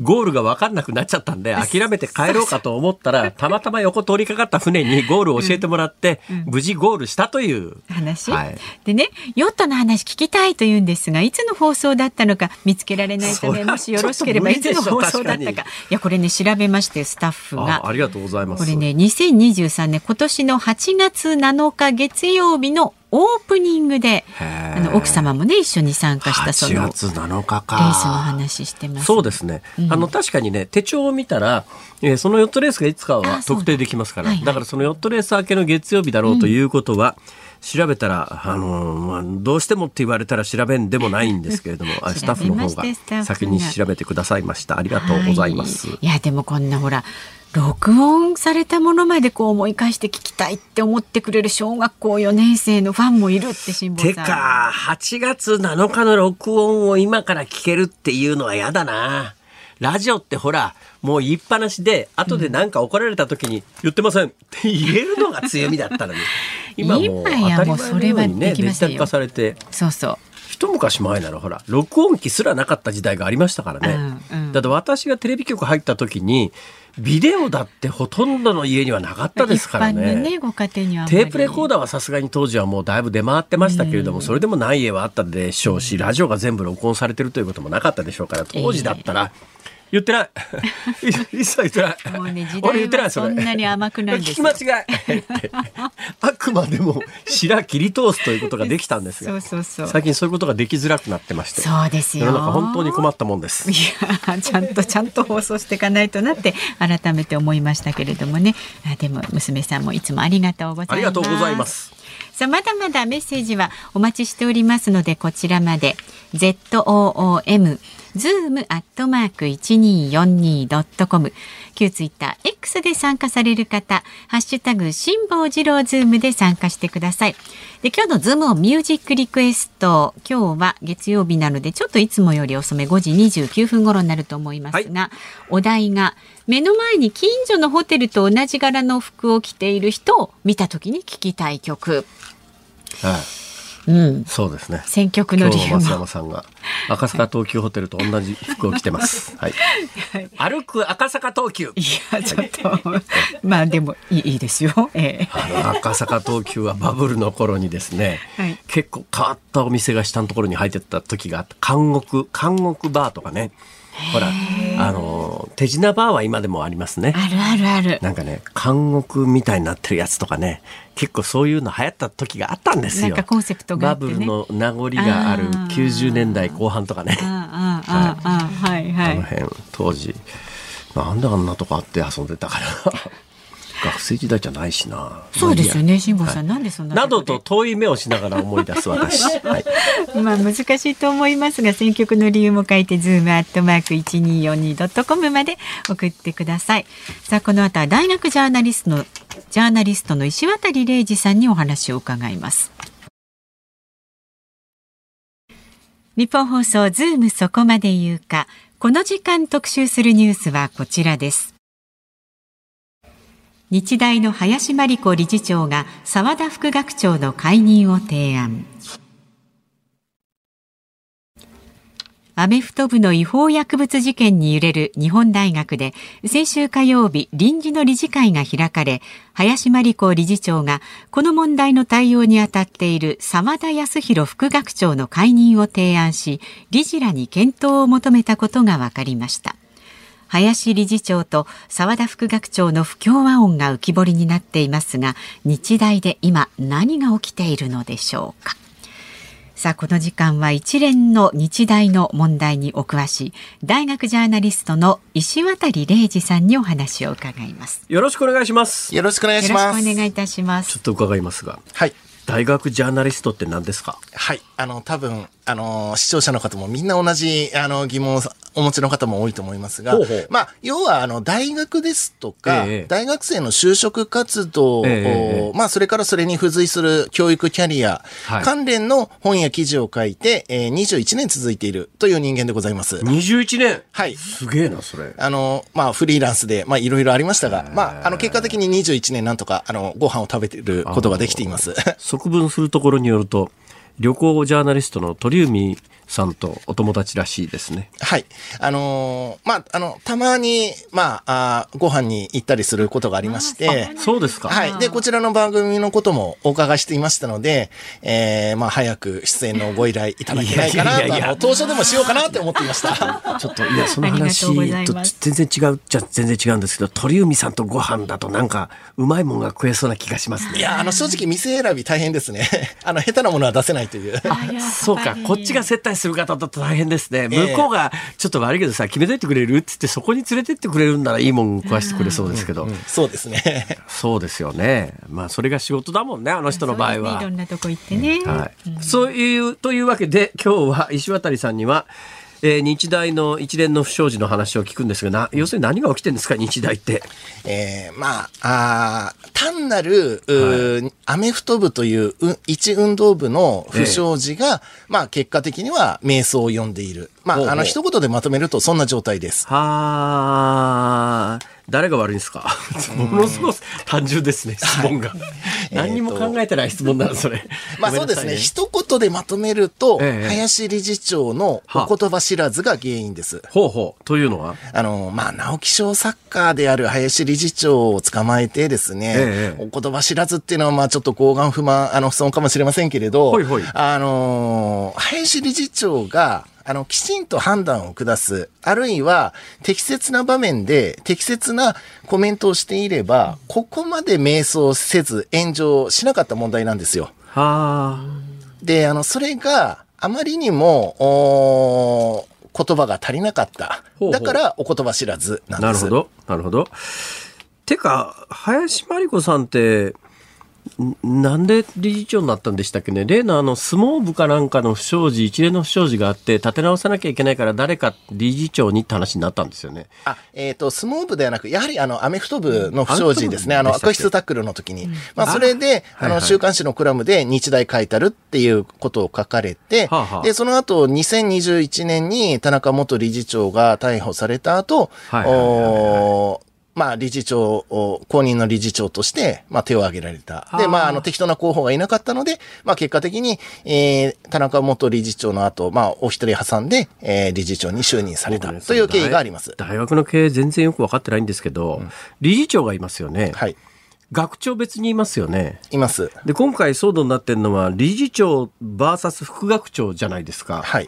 [SPEAKER 2] ゴールが分かんなくなっちゃったんで、諦めて帰ろうかと思ったら、たまたま横通りかかった船にゴールを教えてもらって、無事ゴールしたという。
[SPEAKER 3] 話、
[SPEAKER 2] はい。
[SPEAKER 3] でねヨットの話聞きたいと言うんですがいつの放送だったのか見つけられないためもしよろしければいつの放送だったか。いやこれね調べましてスタッフ
[SPEAKER 2] あ
[SPEAKER 3] が。
[SPEAKER 2] ありがとうございます。
[SPEAKER 3] これね2023年今年の8月7日月曜日のオープニングであの奥様もね一緒に参加したそ
[SPEAKER 2] 8
[SPEAKER 3] のレー
[SPEAKER 2] 月7日か。
[SPEAKER 3] スの話してます。
[SPEAKER 2] そうですね、あの確かにね手帳を見たら、えーそのヨットレースがいつか
[SPEAKER 3] あ
[SPEAKER 2] は特定できますから。
[SPEAKER 3] はいはい。
[SPEAKER 2] だからそのヨットレース明けの月曜日だろうということは、調べたら、あのーまあ、どうしてもって言われたら調べんでもないんですけれどもあスタッフの方
[SPEAKER 3] が。
[SPEAKER 2] 先に調べてくださいました。ありがとうございます。
[SPEAKER 3] はい。いやでもこんなほら録音されたものまでこう思い返して聞きたいって思ってくれる小学校4年生のファンもいるって辛坊さん。
[SPEAKER 2] てか、8月7日の録音を今から聞けるっていうのは嫌だな。ラジオってほら、もう言いっぱなしで、後でなんか怒られた時に、言ってませんって言えるのが強みだったのに。*laughs* 今もう当たり前のようにね、デジタル化されて、
[SPEAKER 3] そうそう。
[SPEAKER 2] 一昔前ならほら、録音機すらなかった時代がありましたからね。
[SPEAKER 3] うんうん
[SPEAKER 2] だって私がテレビ局入った時に、ビデオだってほとんどの家にはなかったですから
[SPEAKER 3] 一般の
[SPEAKER 2] ね。
[SPEAKER 3] ねご家庭には
[SPEAKER 2] テープレコーダーはさすがに当時はもうだいぶ出回ってましたけれども、それでもない家はあったでしょうし、ラジオが全部録音されてるということもなかったでしょうから、当時だったら、言ってない。*laughs* 一切言ってない。
[SPEAKER 3] もうね時
[SPEAKER 2] 俺言ってな
[SPEAKER 3] 代はいそんなに甘くないんですよ
[SPEAKER 2] 聞き間違い。あくまでも白切り通すということができたんですが、
[SPEAKER 3] そうそうそう
[SPEAKER 2] 最近そういうことができづらくなってまして、
[SPEAKER 3] そうですよ
[SPEAKER 2] 世の中本当に困ったもんです
[SPEAKER 3] い。やちゃんとちゃんと放送していかないとなって改めて思いましたけれどもねあでも娘さんもいつもありがとうございます
[SPEAKER 2] ありがとうございます。
[SPEAKER 3] さあまだまだメッセージはお待ちしておりますのでこちらまで ZOOM zoom アットマーク 1242.com 旧ツイッター X で参加される方ハッシュタグ辛坊治郎ズームで参加してください。で今日のズームオンミュージックリクエスト今日は月曜日なのでちょっといつもより遅め5時29分頃になると思いますが、お題が目の前に近所のホテルと同じ柄の服を着ている人を見た時に聞きたい曲。
[SPEAKER 2] はい。
[SPEAKER 3] うん、
[SPEAKER 2] そうですね。
[SPEAKER 3] 選曲の
[SPEAKER 2] 今日増
[SPEAKER 3] 理由も
[SPEAKER 2] 山さんが赤坂東急ホテルと同じ服を着てます。はい。歩く赤坂東急。
[SPEAKER 3] いやちょっとまあでもいいいいですよ。ええ
[SPEAKER 2] あの赤坂東急はバブルの頃にですね、
[SPEAKER 3] はい
[SPEAKER 2] 結構変わったお店が下のところに入ってた時があった監獄監獄バーとかねほらあの手品バーは今でもありますね。
[SPEAKER 3] あるあるある。
[SPEAKER 2] なんかね監獄みたいになってるやつとかね結構そういうの流行った時があったんですよ。
[SPEAKER 3] なんかコンセプトがね。
[SPEAKER 2] バブルの名残がある
[SPEAKER 3] あー。
[SPEAKER 2] 90年代後半とかね。
[SPEAKER 3] ああああああはいはい。
[SPEAKER 2] あの辺当時なんであんなとこあって遊んでたかな学生時代じゃないしな
[SPEAKER 3] そうですよね辛坊さん、なんでそんな
[SPEAKER 2] など
[SPEAKER 3] こと
[SPEAKER 2] と遠い目をしながら思い出す私。*laughs* はい、
[SPEAKER 3] でまあ難しいと思いますが選曲の理由も書いてズームアットマーク一二四二ドットコムまで送ってください。さあこの後は大学ジャーナリストのジャーナリストの石渡嶺司さんにお話を伺います。ニッポン放送ズームそこまで言うかこの時間特集するニュースはこちらです。日大の林真理子理事長が澤田副学長の解任を提案。アメフト部の違法薬物事件に揺れる日本大学で先週火曜日臨時の理事会が開かれ林真理子理事長がこの問題の対応に当たっている澤田康弘副学長の解任を提案し理事らに検討を求めたことが分かりました林理事長と澤田副学長の不協和音が浮き彫りになっていますが日大で今何が起きているのでしょうかさあこの時間は一連の日大の問題にお詳しい大学ジャーナリストの石渡礼二さんにお話を伺います
[SPEAKER 2] よろしくお願いします。
[SPEAKER 5] よろしくお願い
[SPEAKER 3] よろしくお
[SPEAKER 5] します。
[SPEAKER 3] 願いいたします
[SPEAKER 2] ちょっと伺いますが、
[SPEAKER 5] はい。
[SPEAKER 2] 大学ジャーナリストって何ですか？
[SPEAKER 5] はい。あの、多分、あの、視聴者の方もみんな同じ、あの、疑問をお持ちの方も多いと思いますが、
[SPEAKER 2] ほうほう
[SPEAKER 5] まあ、要は、あの、大学ですとか、
[SPEAKER 2] ええ
[SPEAKER 5] 大学生の就職活動を、
[SPEAKER 2] え
[SPEAKER 5] まあ、それからそれに付随する教育キャリア、
[SPEAKER 2] はい
[SPEAKER 5] 関連の本や記事を書いて、えー、21年続いているという人間でございます。
[SPEAKER 2] 21年。
[SPEAKER 5] はい
[SPEAKER 2] すげえなそれ。
[SPEAKER 5] あの、まあ、フリーランスで、まあ、いろいろありましたが、まあ、あの、結果的に21年なんとか、あの、ご飯を食べてることができています。
[SPEAKER 2] 側分するところによると。旅行ジャーナリストの鳥海さんとお友達らしいですね。
[SPEAKER 5] はい。あのーまあ、あの、たまに、まあ、あーご飯に行ったりすることがありまして、
[SPEAKER 2] そうですか。
[SPEAKER 5] はい。で、こちらの番組のこともお伺いしていましたので、えー、まあ、早く出演のご依頼いただけないかなと、
[SPEAKER 2] いやいや
[SPEAKER 5] 当初でもしようかなって思っていました。*laughs*
[SPEAKER 2] ちょっと、いや、その話
[SPEAKER 3] と
[SPEAKER 2] 全然違うじゃ全然違うんですけど、鳥海さんとご飯だとなんか、うまいもんが食えそうな気がしますね。
[SPEAKER 5] いや、あの、正直店選び大変ですね。*laughs* あの、下手なものは出せないという。
[SPEAKER 2] そうか、こっちが接待する方だと大変ですね。
[SPEAKER 5] ええ
[SPEAKER 2] 向こうが、ちょっと悪いけどさ、決めといてくれるって言って、そこに連れてってくれるんならいいもん食わしてくれそうですけど。
[SPEAKER 5] そうですね。
[SPEAKER 2] そうですよね。まあ、それが仕事だもんね、あの人の場合は
[SPEAKER 3] ねいろ。んなとこ行ってね。
[SPEAKER 2] はい、そういうというわけで今日は石渡さんには、えー日大の一連の不祥事の話を聞くんですがな要するに何が起きてるんですか？日大って。
[SPEAKER 5] えーまあ、あー単なる、うーアメフト部というう一運動部の不祥事が、まあ結果的には迷走を呼んでいる。まあ、あの一言でまとめるとそんな状態です。
[SPEAKER 2] はあ。誰が悪いんですか？ものすごく単純ですね質問が、何にも考えてない質問なのそれ。
[SPEAKER 5] まあそうですね。一言でまとめると、
[SPEAKER 2] ええ。
[SPEAKER 5] 林理事長のお言葉知らずが原因です。
[SPEAKER 2] ほうほう。というのは？
[SPEAKER 5] あの、まあ、直木賞作家である林理事長を捕まえてですね、
[SPEAKER 2] ええ。
[SPEAKER 5] お言葉知らずっていうのは、まあ、ちょっと抗眼不満、あの、不損かもしれませんけれど、
[SPEAKER 2] ほいほい。
[SPEAKER 5] あのー林理事長が、あの、きちんと判断を下す、あるいは適切な場面で適切なコメントをしていれば、ここまで迷走せず炎上しなかった問題なんですよ。
[SPEAKER 2] はあ
[SPEAKER 5] で、あの、それがあまりにも、おー言葉が足りなかった。
[SPEAKER 2] ほうほう
[SPEAKER 5] だから、お言葉知らずなんです。
[SPEAKER 2] なるほどなるほど。てか林真理子さんってんなんで理事長になったんでしたっけね？例のあの相撲部かなんかの不祥事一連の不祥事があって立て直さなきゃいけないから誰か理事長にって話になったんですよね。
[SPEAKER 5] あ、えっ、と、相撲部ではなく、やはりあの、アメフト部の不祥事ですね。あの、悪質タックルの時に。まあ、それで、あの、
[SPEAKER 2] はいはい
[SPEAKER 5] 週刊誌のコラムで日大書いたるっていうことを書かれて、
[SPEAKER 2] はあはあ
[SPEAKER 5] で、その後、2021年に田中元理事長が逮捕された後、
[SPEAKER 2] はいはいはいはい
[SPEAKER 5] まあ、理事長を、公認の理事長として、まあ、手を挙げられた。で、まあ、あの、適当な候補がいなかったので、まあ、結果的に、えー、田中元理事長の後、まあ、お一人挟んで、えー、理事長に就任されたという経緯があります。
[SPEAKER 2] 大大学の経営全然よく分かってないんですけど、理事長がいますよね。
[SPEAKER 5] はい。
[SPEAKER 2] 学長別にいますよね。
[SPEAKER 5] います。
[SPEAKER 2] で今回騒動になってるのは理事長 VS 副学長じゃないですか。
[SPEAKER 5] はい。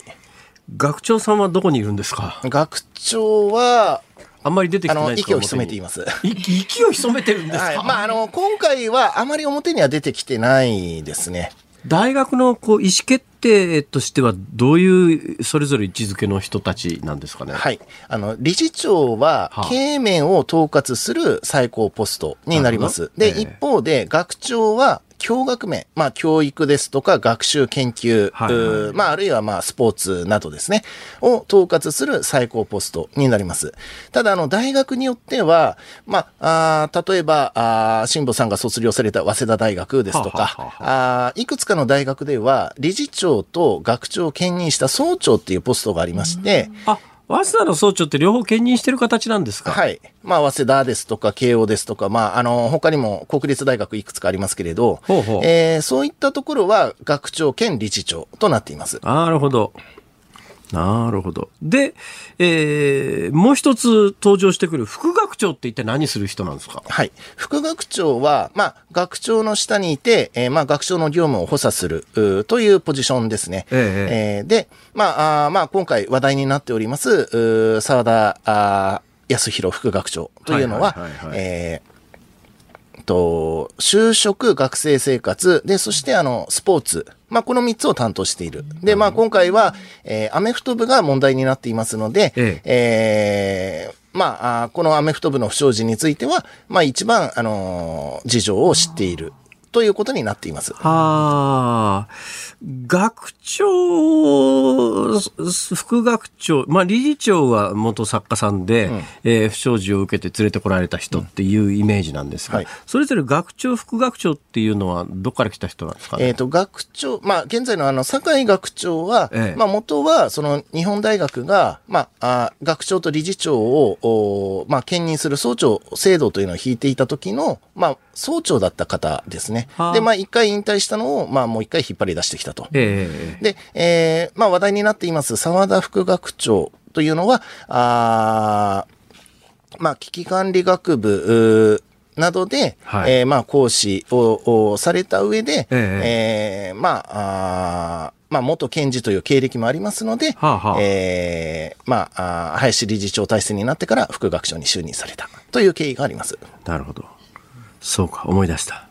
[SPEAKER 2] 学長さんはどこにいるんですか？
[SPEAKER 5] 学長は、
[SPEAKER 2] あんまり出てきてないですか？
[SPEAKER 5] 息を潜めています。
[SPEAKER 2] 息 *laughs* 息を潜めてるんですか、
[SPEAKER 5] はい。まあ、*laughs* あの、今回はあまり表には出てきてないですね。
[SPEAKER 2] 大学のこう意思決定としてはどういうそれぞれ位置づけの人たちなんですかね？
[SPEAKER 5] はい。あの、理事長は
[SPEAKER 2] はあ、
[SPEAKER 5] 経営面を統括する最高ポストになります。で、一方で、学長は、教学面、まあ、教育ですとか、学習研究、
[SPEAKER 2] はいはい。
[SPEAKER 5] まあ、あるいは、まあ、スポーツなどですね、を統括する最高ポストになります。ただ、あの、大学によっては、まあ、あー例えば、あー辛坊さんが卒業された早稲田大学ですとか、
[SPEAKER 2] はあはあ
[SPEAKER 5] いくつかの大学では、理事長と学長を兼任した総長っていうポストがありまして、
[SPEAKER 2] あ早稲田の総長って両方兼任してる形なんですか？
[SPEAKER 5] はい。まあ、早稲田ですとか、慶応ですとか、まあ、あの、他にも国立大学いくつかありますけれど、
[SPEAKER 2] ほうほう
[SPEAKER 5] えーそういったところは学長兼理事長となっています。
[SPEAKER 2] なるほど。なるほど。で、えーもう一つ登場してくる副学長って一体何する人なんですか？
[SPEAKER 5] はい。副学長は、まあ、学長の下にいて、えーまあ、学長の業務を補佐する、というポジションですね。
[SPEAKER 2] え
[SPEAKER 5] えーで、まあ、あーまあ、今回話題になっております、うー沢田康弘副学長というのは
[SPEAKER 2] はいはいはいはい、
[SPEAKER 5] えーと、就職、学生生活、で、そしてあの、スポーツ。まあ、この3つを担当している。で、まあ、今回は、えーアメフト部が問題になっていますので、
[SPEAKER 2] え
[SPEAKER 5] えーまあこのアメフト部の不祥事については、まあ、一番、あのー事情を知っている。ということになっています。
[SPEAKER 2] はあ、学長副学長、まあ、理事長は元作家さんで、えー不祥事を受けて連れてこられた人っていうイメージなんですが、
[SPEAKER 5] はい。
[SPEAKER 2] それぞれ学長、副学長っていうのは、どっから来た人なんですかね？
[SPEAKER 5] えっ、と、学長、まあ、現在のあの、酒井学長は、
[SPEAKER 2] ええ。
[SPEAKER 5] まあ、元は、その、日本大学が、まあ、あ学長と理事長を、おまあ、兼任する総長制度というのを引いていた時の、まあ、総長だった方ですね
[SPEAKER 2] はあ。
[SPEAKER 5] で、まあ、一回引退したのを、まあ、もう一回引っ張り出してきたと。
[SPEAKER 2] ええ
[SPEAKER 5] で、えーまあ話題になっています沢田副学長というのは、あーまあ危機管理学部、などで、
[SPEAKER 2] はい
[SPEAKER 5] えーまあ講師ををされた上で、
[SPEAKER 2] え
[SPEAKER 5] えーまあ、あーまあ元検事という経歴もありますので、
[SPEAKER 2] はあはあ
[SPEAKER 5] えーまあ、あー林理事長体制になってから副学長に就任されたという経緯があります。
[SPEAKER 2] なるほど。そうか、思い出した。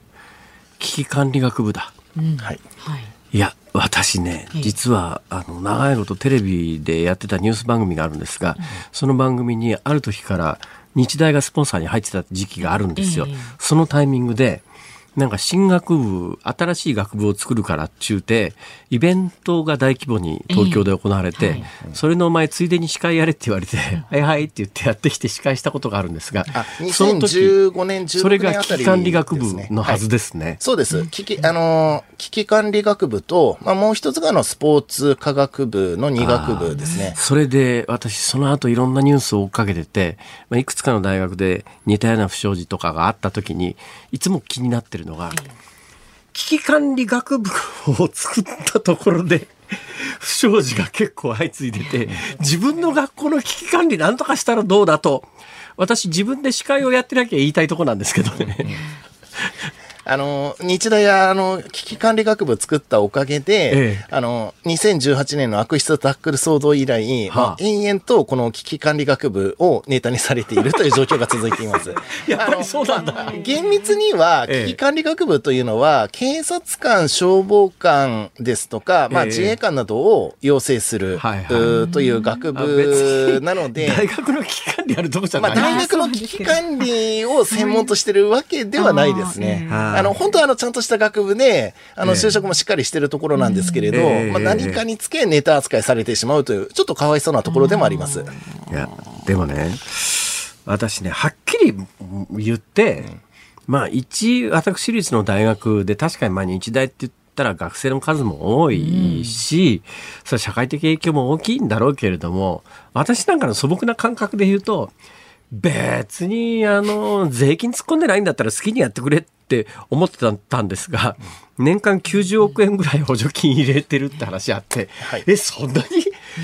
[SPEAKER 2] 危機管理学部だ。
[SPEAKER 5] はい。
[SPEAKER 3] はい。
[SPEAKER 2] いや、私ね、
[SPEAKER 3] ええ
[SPEAKER 2] 実は、あの、長いことテレビでやってたニュース番組があるんですが、その番組にある時から日大がスポンサーに入ってた時期があるんですよ。
[SPEAKER 3] ええ
[SPEAKER 2] そのタイミングで、なんか新学部、新しい学部を作るからっちゅうて、イベントが大規模に東京で行われて、
[SPEAKER 3] ええはい。
[SPEAKER 2] それの前ついでに司会やれって言われて、はいはいって言ってやってきて司会したことがあるんですが
[SPEAKER 5] あ、
[SPEAKER 2] その時、
[SPEAKER 5] 2015年、16
[SPEAKER 2] それが
[SPEAKER 5] 年あたり
[SPEAKER 2] 危機管理学部
[SPEAKER 5] ですね
[SPEAKER 2] のはずですね。
[SPEAKER 5] そうです。危機、あのー、危機管理学部と、まあ、もう一つがあの、スポーツ科学部の2学部ですね。
[SPEAKER 2] それで私その後いろんなニュースを追っかけてて、まあ、いくつかの大学で似たような不祥事とかがあった時にいつも気になってるのが、危機管理学部を作ったところで *laughs* 不祥事が結構相次いでて自分の学校の危機管理なんとかしたらどうだと私自分で司会をやってなきゃ言いたいとこなんですけどね。
[SPEAKER 5] あのー、日大は、あの、危機管理学部作ったおかげで、
[SPEAKER 2] ええ
[SPEAKER 5] あの、2018年の悪質タックル騒動以来、
[SPEAKER 2] はあ
[SPEAKER 5] まあ、延々とこの危機管理学部をネタにされているという状況が続いています。*laughs*
[SPEAKER 2] やっぱりそうなんだ。
[SPEAKER 5] 厳密には、
[SPEAKER 2] ええ
[SPEAKER 5] 危機管理学部というのは、警察官、消防官ですとか、まあ、
[SPEAKER 2] ええ
[SPEAKER 5] 自衛官などを養成する、
[SPEAKER 2] はい
[SPEAKER 5] という学部なので、
[SPEAKER 2] 大学の危機管理あるとこじゃ
[SPEAKER 5] まあ、
[SPEAKER 2] ない。
[SPEAKER 5] 大学の危機管理を専門としてるわけではないですね。
[SPEAKER 3] あ
[SPEAKER 5] の、本当はあの、ちゃんとした学部で、あの、
[SPEAKER 2] ええ。
[SPEAKER 5] 就職もしっかりしてるところなんですけれど、
[SPEAKER 2] ええ
[SPEAKER 5] まあ、何かにつけネタ扱いされてしまうという、ちょっとかわいそうなところでもあります。
[SPEAKER 2] いや、でもね、私ね、はっきり言って、まあ、一、私立の大学で確かにまあ日大って言ったら学生の数も多いし、それは社会的影響も大きいんだろうけれども、私なんかの素朴な感覚で言うと、別に、あの、税金突っ込んでないんだったら好きにやってくれって思ってたんですが、年間90億円ぐらい補助金入れてるって話あって、
[SPEAKER 5] はい。
[SPEAKER 2] え、そんなに？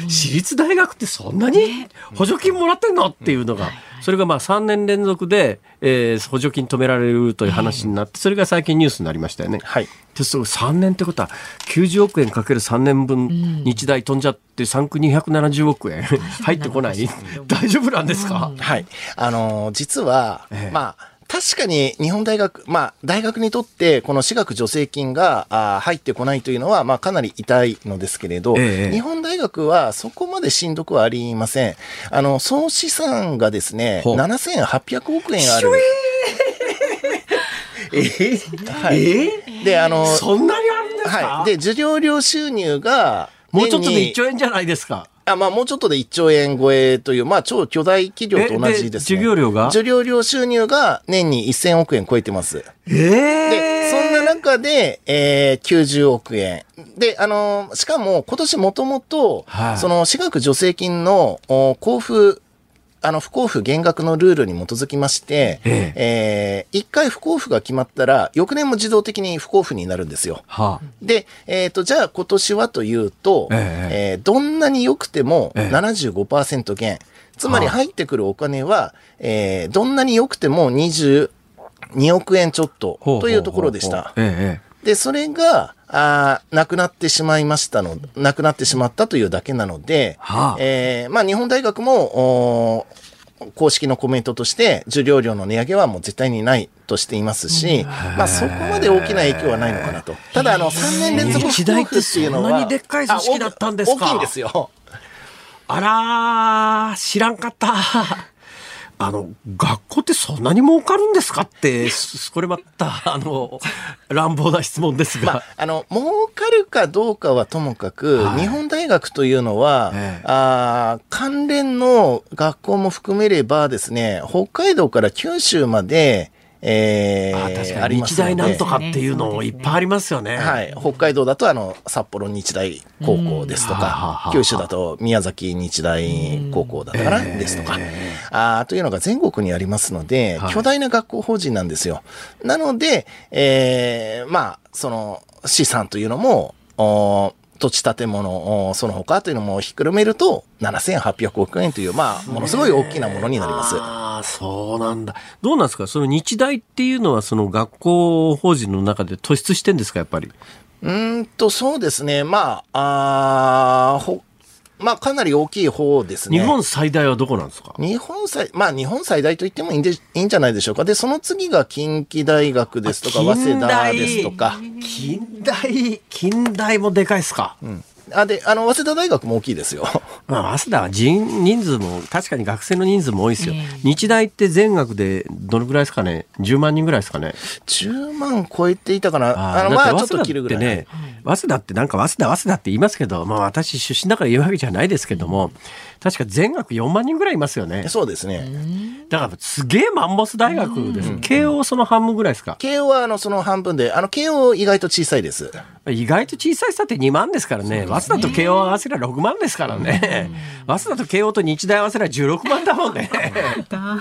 [SPEAKER 2] 私立大学ってそんなに？補助金もらってんの？っていうのが、それがまあ3年連続で、えー補助金止められるという話になって、それが最近ニュースになりましたよね。
[SPEAKER 5] はい。
[SPEAKER 2] でそう3年ってことは90億円かける3年分日大飛んじゃって3区270億円入ってこない？大丈夫なんですか、
[SPEAKER 5] はい。あのー実は、
[SPEAKER 2] ええ。
[SPEAKER 5] まあ、確かに日本大学、まあ、大学にとって、この私学助成金があー入ってこないというのは、まあ、かなり痛いのですけれど、
[SPEAKER 2] ええ
[SPEAKER 5] 日本大学はそこまでしんどくはありません。あの、総資産がですね、
[SPEAKER 2] ほう
[SPEAKER 5] 7800億円ある。はい。で、あの、
[SPEAKER 2] そんなにあるんですか、
[SPEAKER 5] はい。で、受領料収入が、
[SPEAKER 2] もうちょっとで1
[SPEAKER 5] 円
[SPEAKER 2] 兆円じゃないですか。
[SPEAKER 5] あ、まあもうちょっとで1兆円超えという、まあ超巨大企業と同じですね。
[SPEAKER 2] 授業料が？
[SPEAKER 5] 授業料収入が年に1000億円超えてます。
[SPEAKER 2] え
[SPEAKER 5] で、そんな中で、えー、90億円。で、あのーしかも今年もともと
[SPEAKER 2] はい、
[SPEAKER 5] その私学助成金のお交付、あの、不交付減額のルールに基づきまして、
[SPEAKER 2] え
[SPEAKER 5] え。ー一回不交付が決まったら、翌年も自動的に不交付になるんですよ。
[SPEAKER 2] はあ、
[SPEAKER 5] で、えっ、と、じゃあ今年はというと、
[SPEAKER 2] え
[SPEAKER 5] えーどんなに良くても
[SPEAKER 2] ええ。
[SPEAKER 5] 75%減。つまり
[SPEAKER 2] はあ。
[SPEAKER 5] 入ってくるお金は、えーどんなに良くても22億円ちょっとというところでした。
[SPEAKER 2] ええ。
[SPEAKER 5] で、それが、あーなくなってしまいましたの、なくなってしまったというだけなので、
[SPEAKER 2] はあ
[SPEAKER 5] えーまあ日本大学も、公式のコメントとして、授業料の値上げはもう絶対にないとしていますし、まあそこまで大きな影響はないのかなと。ただあの、3年連続不交付っていうのは、
[SPEAKER 2] そんなにでっかい組織だったんですか
[SPEAKER 5] あ大きいんですよ。
[SPEAKER 2] あらー、知らんかった。あの、学校ってそんなに儲かるんですかって、すこれまた、あの、乱暴な質問ですが。
[SPEAKER 5] まあ、あの、儲かるかどうかはともかく、
[SPEAKER 2] はい
[SPEAKER 5] 日本大学というのは、
[SPEAKER 2] ええ
[SPEAKER 5] あー関連の学校も含めればですね、北海道から九州まで、えー
[SPEAKER 2] あ確かに日大なんとかっていうのもいっぱいありますよね。
[SPEAKER 5] はい、北海道だとあの札幌日大高校ですとか
[SPEAKER 2] あ、
[SPEAKER 5] 九州だと宮崎日大高校だったかな、ですとか、あーというのが全国にありますので、
[SPEAKER 2] はい。
[SPEAKER 5] 巨大な学校法人なんですよ。なので、えーまあ、その資産というのも、お土地建物、おその他というのもひっくるめると、7800億円という、まあ、ものすごい大きなものになります。
[SPEAKER 2] ああ、そうなんだ。どうなんですか？その日大っていうのはその学校法人の中で突出してんですか？やっぱり。
[SPEAKER 5] うーんと、そうですね。まあ、あまあ、かなり大きい方ですね。
[SPEAKER 2] 日本最大はどこなんですか？
[SPEAKER 5] 日本最、まあ日本最大と言ってもいいんで、いいんじゃないでしょうか。で、その次が近畿大学ですとか、早稲田ですとか。
[SPEAKER 2] 近代、近代もでかいっすか？
[SPEAKER 5] あ、で、あの、早稲田大学も大きいですよ。*laughs*
[SPEAKER 2] まあ、早稲田は人人数も、確かに学生の人数も多いですよ。
[SPEAKER 3] ええ
[SPEAKER 2] 日大って全学でどのぐらいですかね ?10 万人ぐらいですかね
[SPEAKER 5] ？10万超えていたかな。あの、まあちょっと切るぐらい。
[SPEAKER 2] ね、早稲田ってなんか早稲田、早稲田って言いますけど、まあ私出身だから言うわけじゃないですけども、確か全学4万人ぐらいいますよね。
[SPEAKER 5] そうですね。
[SPEAKER 2] だからすげえマンモス大学です。慶応その半分ぐらいですか？
[SPEAKER 5] 慶応はあの、その半分で、あの、慶応意外と小さいです。
[SPEAKER 2] 意外と小さい差って2万ですからね。早稲田と慶応合わせりゃ6万ですからね。早稲田と慶応と日大合わせりゃ16万だもんね。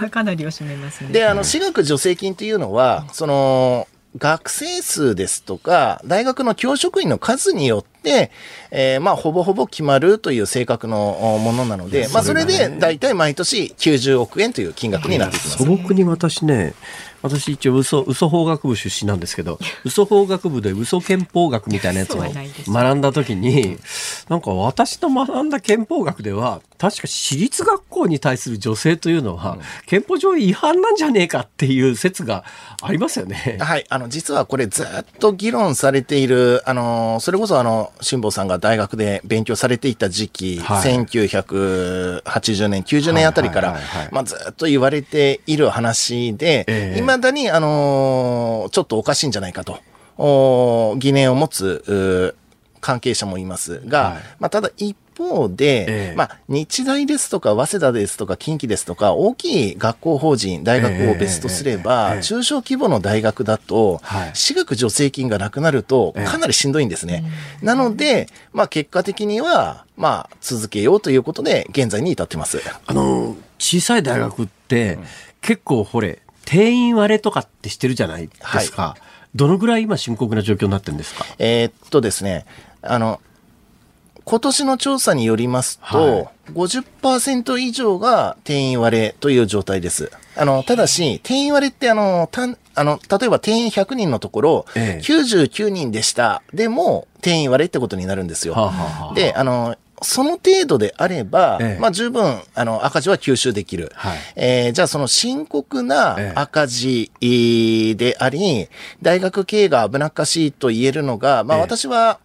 [SPEAKER 3] かなりを占めますね。
[SPEAKER 5] で、あの、私学助成金というのは、その、学生数ですとか、大学の教職員の数によって、えーまあ、ほぼほぼ決まるという性格のおものなので、まあ、それで、大体毎年90億円という金額になってきます。
[SPEAKER 2] 素朴に私ね、私一応嘘、嘘法学部出身なんですけど、*laughs* 嘘法学部で嘘憲法学みたいなやつを学んだ時に、なんか私の学んだ憲法学では、確か私立学校に対する女性というのは、憲法上違反なんじゃねえかっていう説がありますよね。
[SPEAKER 5] はい。あの、実はこれずっと議論されている、あの、それこそあの、辛坊さんが大学で勉強されていた時期、
[SPEAKER 2] はい。
[SPEAKER 5] 1980年、90年あたりからまあずっと言われている話で、
[SPEAKER 2] ええ。
[SPEAKER 5] 未だに、あの、ちょっとおかしいんじゃないかと、お疑念を持つ、う関係者もいますが、
[SPEAKER 2] はい。
[SPEAKER 5] まあ、ただ一方で、
[SPEAKER 2] ええ。
[SPEAKER 5] まあ、日大ですとか、早稲田ですとか、近畿ですとか、大きい学校法人、大学を別とすれば、
[SPEAKER 2] ええええ
[SPEAKER 5] 中小規模の大学だと、
[SPEAKER 2] はい。
[SPEAKER 5] 私学助成金がなくなると、
[SPEAKER 2] ええ。
[SPEAKER 5] かなりしんどいんですね。なので、まあ、結果的には、まあ、続けようということで、現在に至ってます。
[SPEAKER 2] あの、小さい大学って、結構ほれ、定員割れとかってしてるじゃないですか。どのぐらい今深刻な状況になってるんですか？
[SPEAKER 5] えーっとですね、あの、今年の調査によりますと、
[SPEAKER 2] はい
[SPEAKER 5] 50%以上が定員割れという状態です。あの、ただし、定員割れってあの、たんあの、例えば定員100人のところ、
[SPEAKER 2] ええ
[SPEAKER 5] 99人でした。でも、定員割れってことになるんですよ。
[SPEAKER 2] はあはあはあ
[SPEAKER 5] で、あの、その程度であれば、
[SPEAKER 2] ええ
[SPEAKER 5] まあ十分、あの、赤字は吸収できる。
[SPEAKER 2] はい
[SPEAKER 5] えーじゃあその深刻な
[SPEAKER 2] ええ
[SPEAKER 5] 赤字えーであり、大学経営が危なっかしいと言えるのが、まあ
[SPEAKER 2] ええ
[SPEAKER 5] 私は、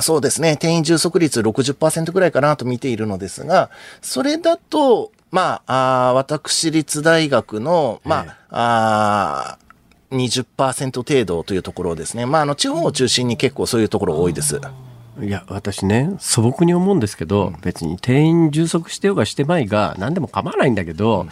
[SPEAKER 5] そうですね、定員充足率60%ぐらいかなと見ているのですが、それだと、まあ、あー私立大学の、まあ、
[SPEAKER 2] ええ。
[SPEAKER 5] あー20%程度というところですね。まあ、あの、地方を中心に結構そういうところ多いです。
[SPEAKER 2] いや、私ね、素朴に思うんですけど、別に定員充足してようがしてまいが、何でも構わないんだけど、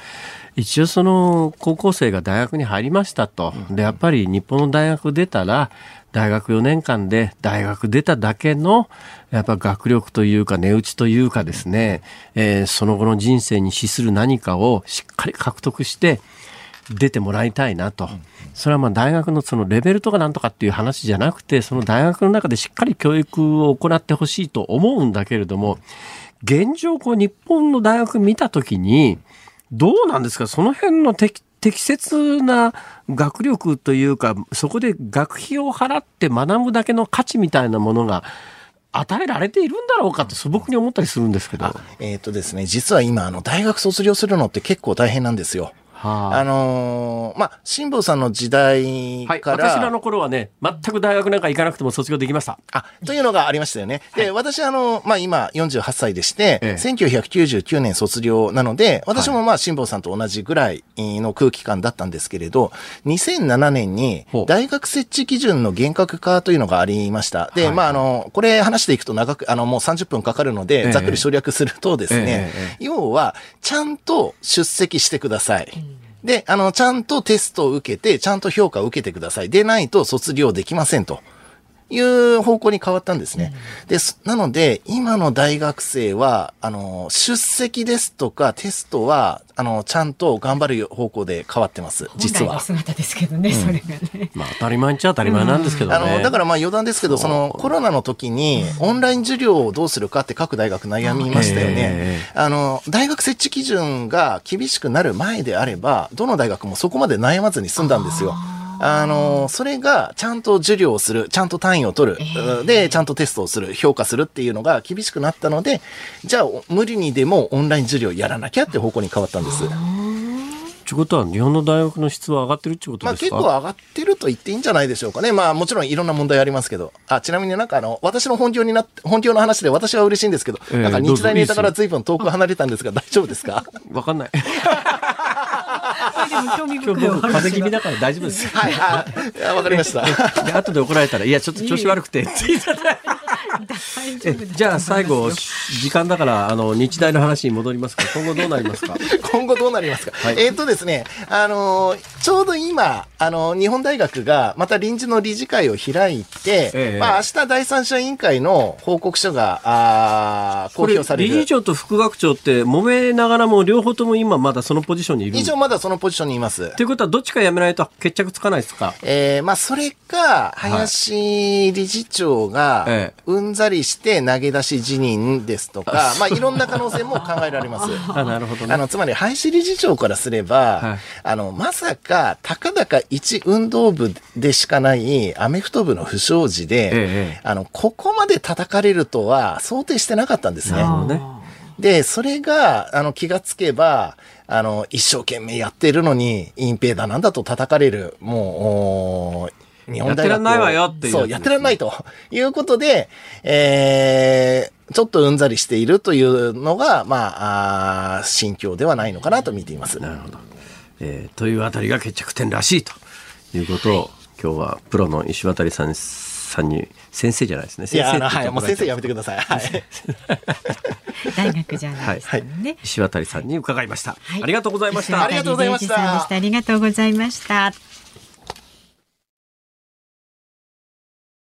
[SPEAKER 2] 一応その高校生が大学に入りましたと。で、やっぱり日本の大学出たら、大学4年間で大学出ただけの、やっぱ学力というか値打ちというかですね、えーその後の人生に資する何かをしっかり獲得して、出てもらいたいなと。それはまあ大学のそのレベルとかなんとかっていう話じゃなくて、その大学の中でしっかり教育を行ってほしいと思うんだけれども、現状こう日本の大学見たときに、どうなんですか？その辺の適適切な学力というか、そこで学費を払って学ぶだけの価値みたいなものが与えられているんだろうかって素朴に思ったりするんですけど。
[SPEAKER 5] えっ、とですね、実は今、あの、大学卒業するのって結構大変なんですよ。
[SPEAKER 2] はあ
[SPEAKER 5] あのーまあ、辛坊さんの時代
[SPEAKER 2] はい。
[SPEAKER 5] から、
[SPEAKER 2] 私らの頃はね、全く大学なんか行かなくても卒業できました。
[SPEAKER 5] あ、というのがありましたよね。で、私あの、まあ、今48歳でして、
[SPEAKER 2] ええ
[SPEAKER 5] 1999年卒業なので、私もまあ、辛坊さんと同じぐらいの空気感だったんですけれど、2007年に大学設置基準の厳格化というのがありました。で、
[SPEAKER 2] はい
[SPEAKER 5] まあ、あの、これ話していくと長く、あの、もう30分かかるの
[SPEAKER 2] え
[SPEAKER 5] で、
[SPEAKER 2] え
[SPEAKER 5] ざっくり省略するとですね、
[SPEAKER 2] ええええ
[SPEAKER 5] 要は、ちゃんと出席してください。で、あの、ちゃんとテストを受けて、ちゃんと評価を受けてください。でないと卒業できませんと。いう方向に変わったんですね。です。なので、今の大学生は、あの、出席ですとかテストは、あの、ちゃんと頑張る方向で変わってます。実は
[SPEAKER 3] 本来の。姿ですけどね、それがね。*laughs*
[SPEAKER 2] まあ当たり前っちゃ当たり前なんですけどね。
[SPEAKER 5] あの、だからまあ余談ですけど、そのコロナの時にオンライン授業をどうするかって各大学悩みましたよ
[SPEAKER 2] え
[SPEAKER 5] ね
[SPEAKER 2] え。
[SPEAKER 5] あの、大学設置基準が厳しくなる前であれば、どの大学もそこまで悩まずに済んだんですよ。あの、それがちゃんと授業をする、ちゃんと単位を取る、で、ちゃんとテストをする、評価するっていうのが厳しくなったので、じゃあ無理にでもオンライン授業やらなきゃって方向に変わったんです。
[SPEAKER 2] ということは日本の大学の質は上がってるってこと
[SPEAKER 5] まあ
[SPEAKER 2] ですか、
[SPEAKER 5] 結構上がってると言っていいんじゃないでしょうかね。まあもちろんいろんな問題ありますけど。あ、ちなみになんかあの、私の本業になって、本業の話で私は嬉しいんですけど、
[SPEAKER 2] ええ
[SPEAKER 5] なんか日大ネタから随分遠く離れたんですが、大丈夫ですか？
[SPEAKER 2] わかんない。*laughs* *laughs* *laughs*
[SPEAKER 3] でも興味
[SPEAKER 2] 今日
[SPEAKER 3] 深い *laughs*
[SPEAKER 2] 風邪気味だから大丈夫です。
[SPEAKER 5] はい、わかりました。
[SPEAKER 2] で後で怒られたら、いや、ちょっと調子悪くてって言っじゃあ最後、時間だから、あの、日大の話に戻りますか。今後どうなりますか？*laughs*
[SPEAKER 5] 今後どうなりますか、
[SPEAKER 2] はい。
[SPEAKER 5] えっ、とですね、あのーちょうど今、あのー日本大学がまた臨時の理事会を開いて、
[SPEAKER 2] ええ。
[SPEAKER 5] まあ明日第三者委員会の報告書が、あー公表される。
[SPEAKER 2] 理事長と副学長って揉めながらも両方とも今まだそのポジションにいるん
[SPEAKER 5] 以上まだそのポジションにいます。
[SPEAKER 2] ということはどっちかやめないと決着つかないですか？
[SPEAKER 5] えーまあ、それか、林理事長が
[SPEAKER 2] ええ、
[SPEAKER 5] うんざりして投げ出し辞任ですとか、まあ、いろんな可能性も考えられます。*laughs*
[SPEAKER 2] あなるほどね。
[SPEAKER 5] あの、つまり、林理事長からすれば、
[SPEAKER 2] はい。
[SPEAKER 5] あの、まさか、たかだか一運動部でしかないアメフト部の不祥事で、
[SPEAKER 2] ええ
[SPEAKER 5] あの、ここまで叩かれるとは想定してなかったんですね。
[SPEAKER 2] なるほどね。
[SPEAKER 5] で、それが、あの、気がつけば、あの、一生懸命やってるのに、隠蔽だなんだと叩かれる、もう、日本大学を
[SPEAKER 2] やってらんないわよっていう
[SPEAKER 5] そう、やってらんないということで、えー、ちょっとうんざりしているというのが、まあ、あー心境ではないのかなと見ています。
[SPEAKER 2] なるほど。えーというあたりが決着点らしいということを、今日はプロの石渡さんさんに、先生じゃないですね。
[SPEAKER 5] いや、あの、はい、もう先生やめて
[SPEAKER 2] く
[SPEAKER 5] ください。はい。
[SPEAKER 3] 大学じゃないですからね。
[SPEAKER 2] 石渡さんに伺いました。
[SPEAKER 3] はい
[SPEAKER 2] ありがとうございました。
[SPEAKER 5] ありがとうございました
[SPEAKER 3] ありがとうございました。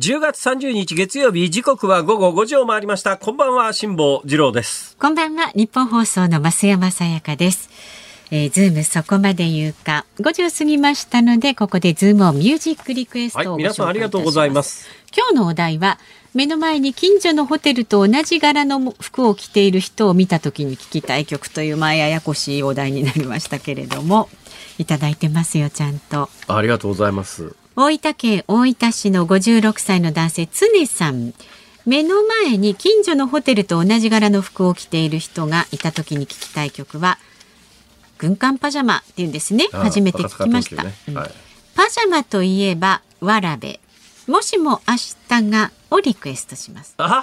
[SPEAKER 2] 10月30日月曜日時刻は午後5時を回りました。こんばんは、辛坊治郎です。
[SPEAKER 3] こんばんはニッポン放送の増山さやかですえー、ズームそこまで言うか5時を過ぎましたのでここでズームオンミュージックリクエストを
[SPEAKER 2] はい、皆さんありがとうございます。
[SPEAKER 3] 今日のお題は目の前に近所のホテルと同じ柄の服を着ている人を見た時に聞きたい曲というまあややこしいお題になりましたけれどもいただいてますよちゃんと
[SPEAKER 2] ありがとうございます。
[SPEAKER 3] 大分県大分市の56歳の男性常さん。目の前に近所のホテルと同じ柄の服を着ている人がいた時に聞きたい曲は軍艦パジャマっていうんですね。
[SPEAKER 2] あ
[SPEAKER 3] 初めて聞きました、
[SPEAKER 2] ねはい
[SPEAKER 3] うん。パジャマといえばわらべ。もしも明日がをリクエストします。
[SPEAKER 2] あは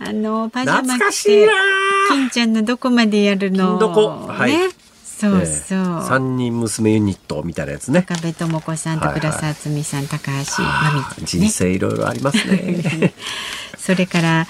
[SPEAKER 3] あのパジャマ着て金ちゃんのどこまでやるの？
[SPEAKER 2] 金どこはい。
[SPEAKER 3] ねそうそう
[SPEAKER 2] 三人娘ユニットみたいなやつね。
[SPEAKER 3] 赤部智子さんと
[SPEAKER 2] はいはい
[SPEAKER 3] 倉沢敦美さん、高橋真美ちゃん
[SPEAKER 2] 人
[SPEAKER 3] ね。
[SPEAKER 2] 生いろいろありますね。*laughs*
[SPEAKER 3] それから、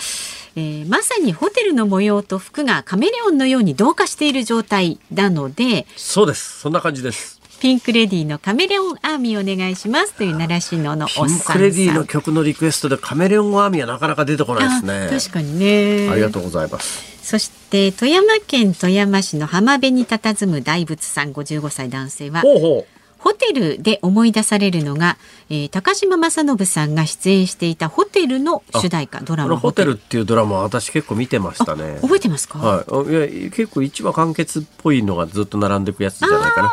[SPEAKER 3] えーまさにホテルの模様と服がカメレオンのように同化している状態なので、
[SPEAKER 2] そうです。そんな感じです。
[SPEAKER 3] ピンクレディーのカメレオンアーミーお願いしますという習志野の
[SPEAKER 2] ピン
[SPEAKER 3] おっさんさん。
[SPEAKER 2] クレディの曲のリクエストでカメレオンアーミーはなかなか出てこないですね。
[SPEAKER 3] あ確かにね。
[SPEAKER 2] ありがとうございます。
[SPEAKER 3] そして富山県富山市の浜辺に佇む大仏さん55歳男性は。ホテルで思い出されるのが、えー高島正信さんが出演していたホテルの主題歌ドラマ
[SPEAKER 2] ホテルっていうドラマは私結構見てましたね。
[SPEAKER 3] 覚えてますか、
[SPEAKER 2] はい。いや結構一話完結っぽいのがずっと並んでいくやつじゃないかな。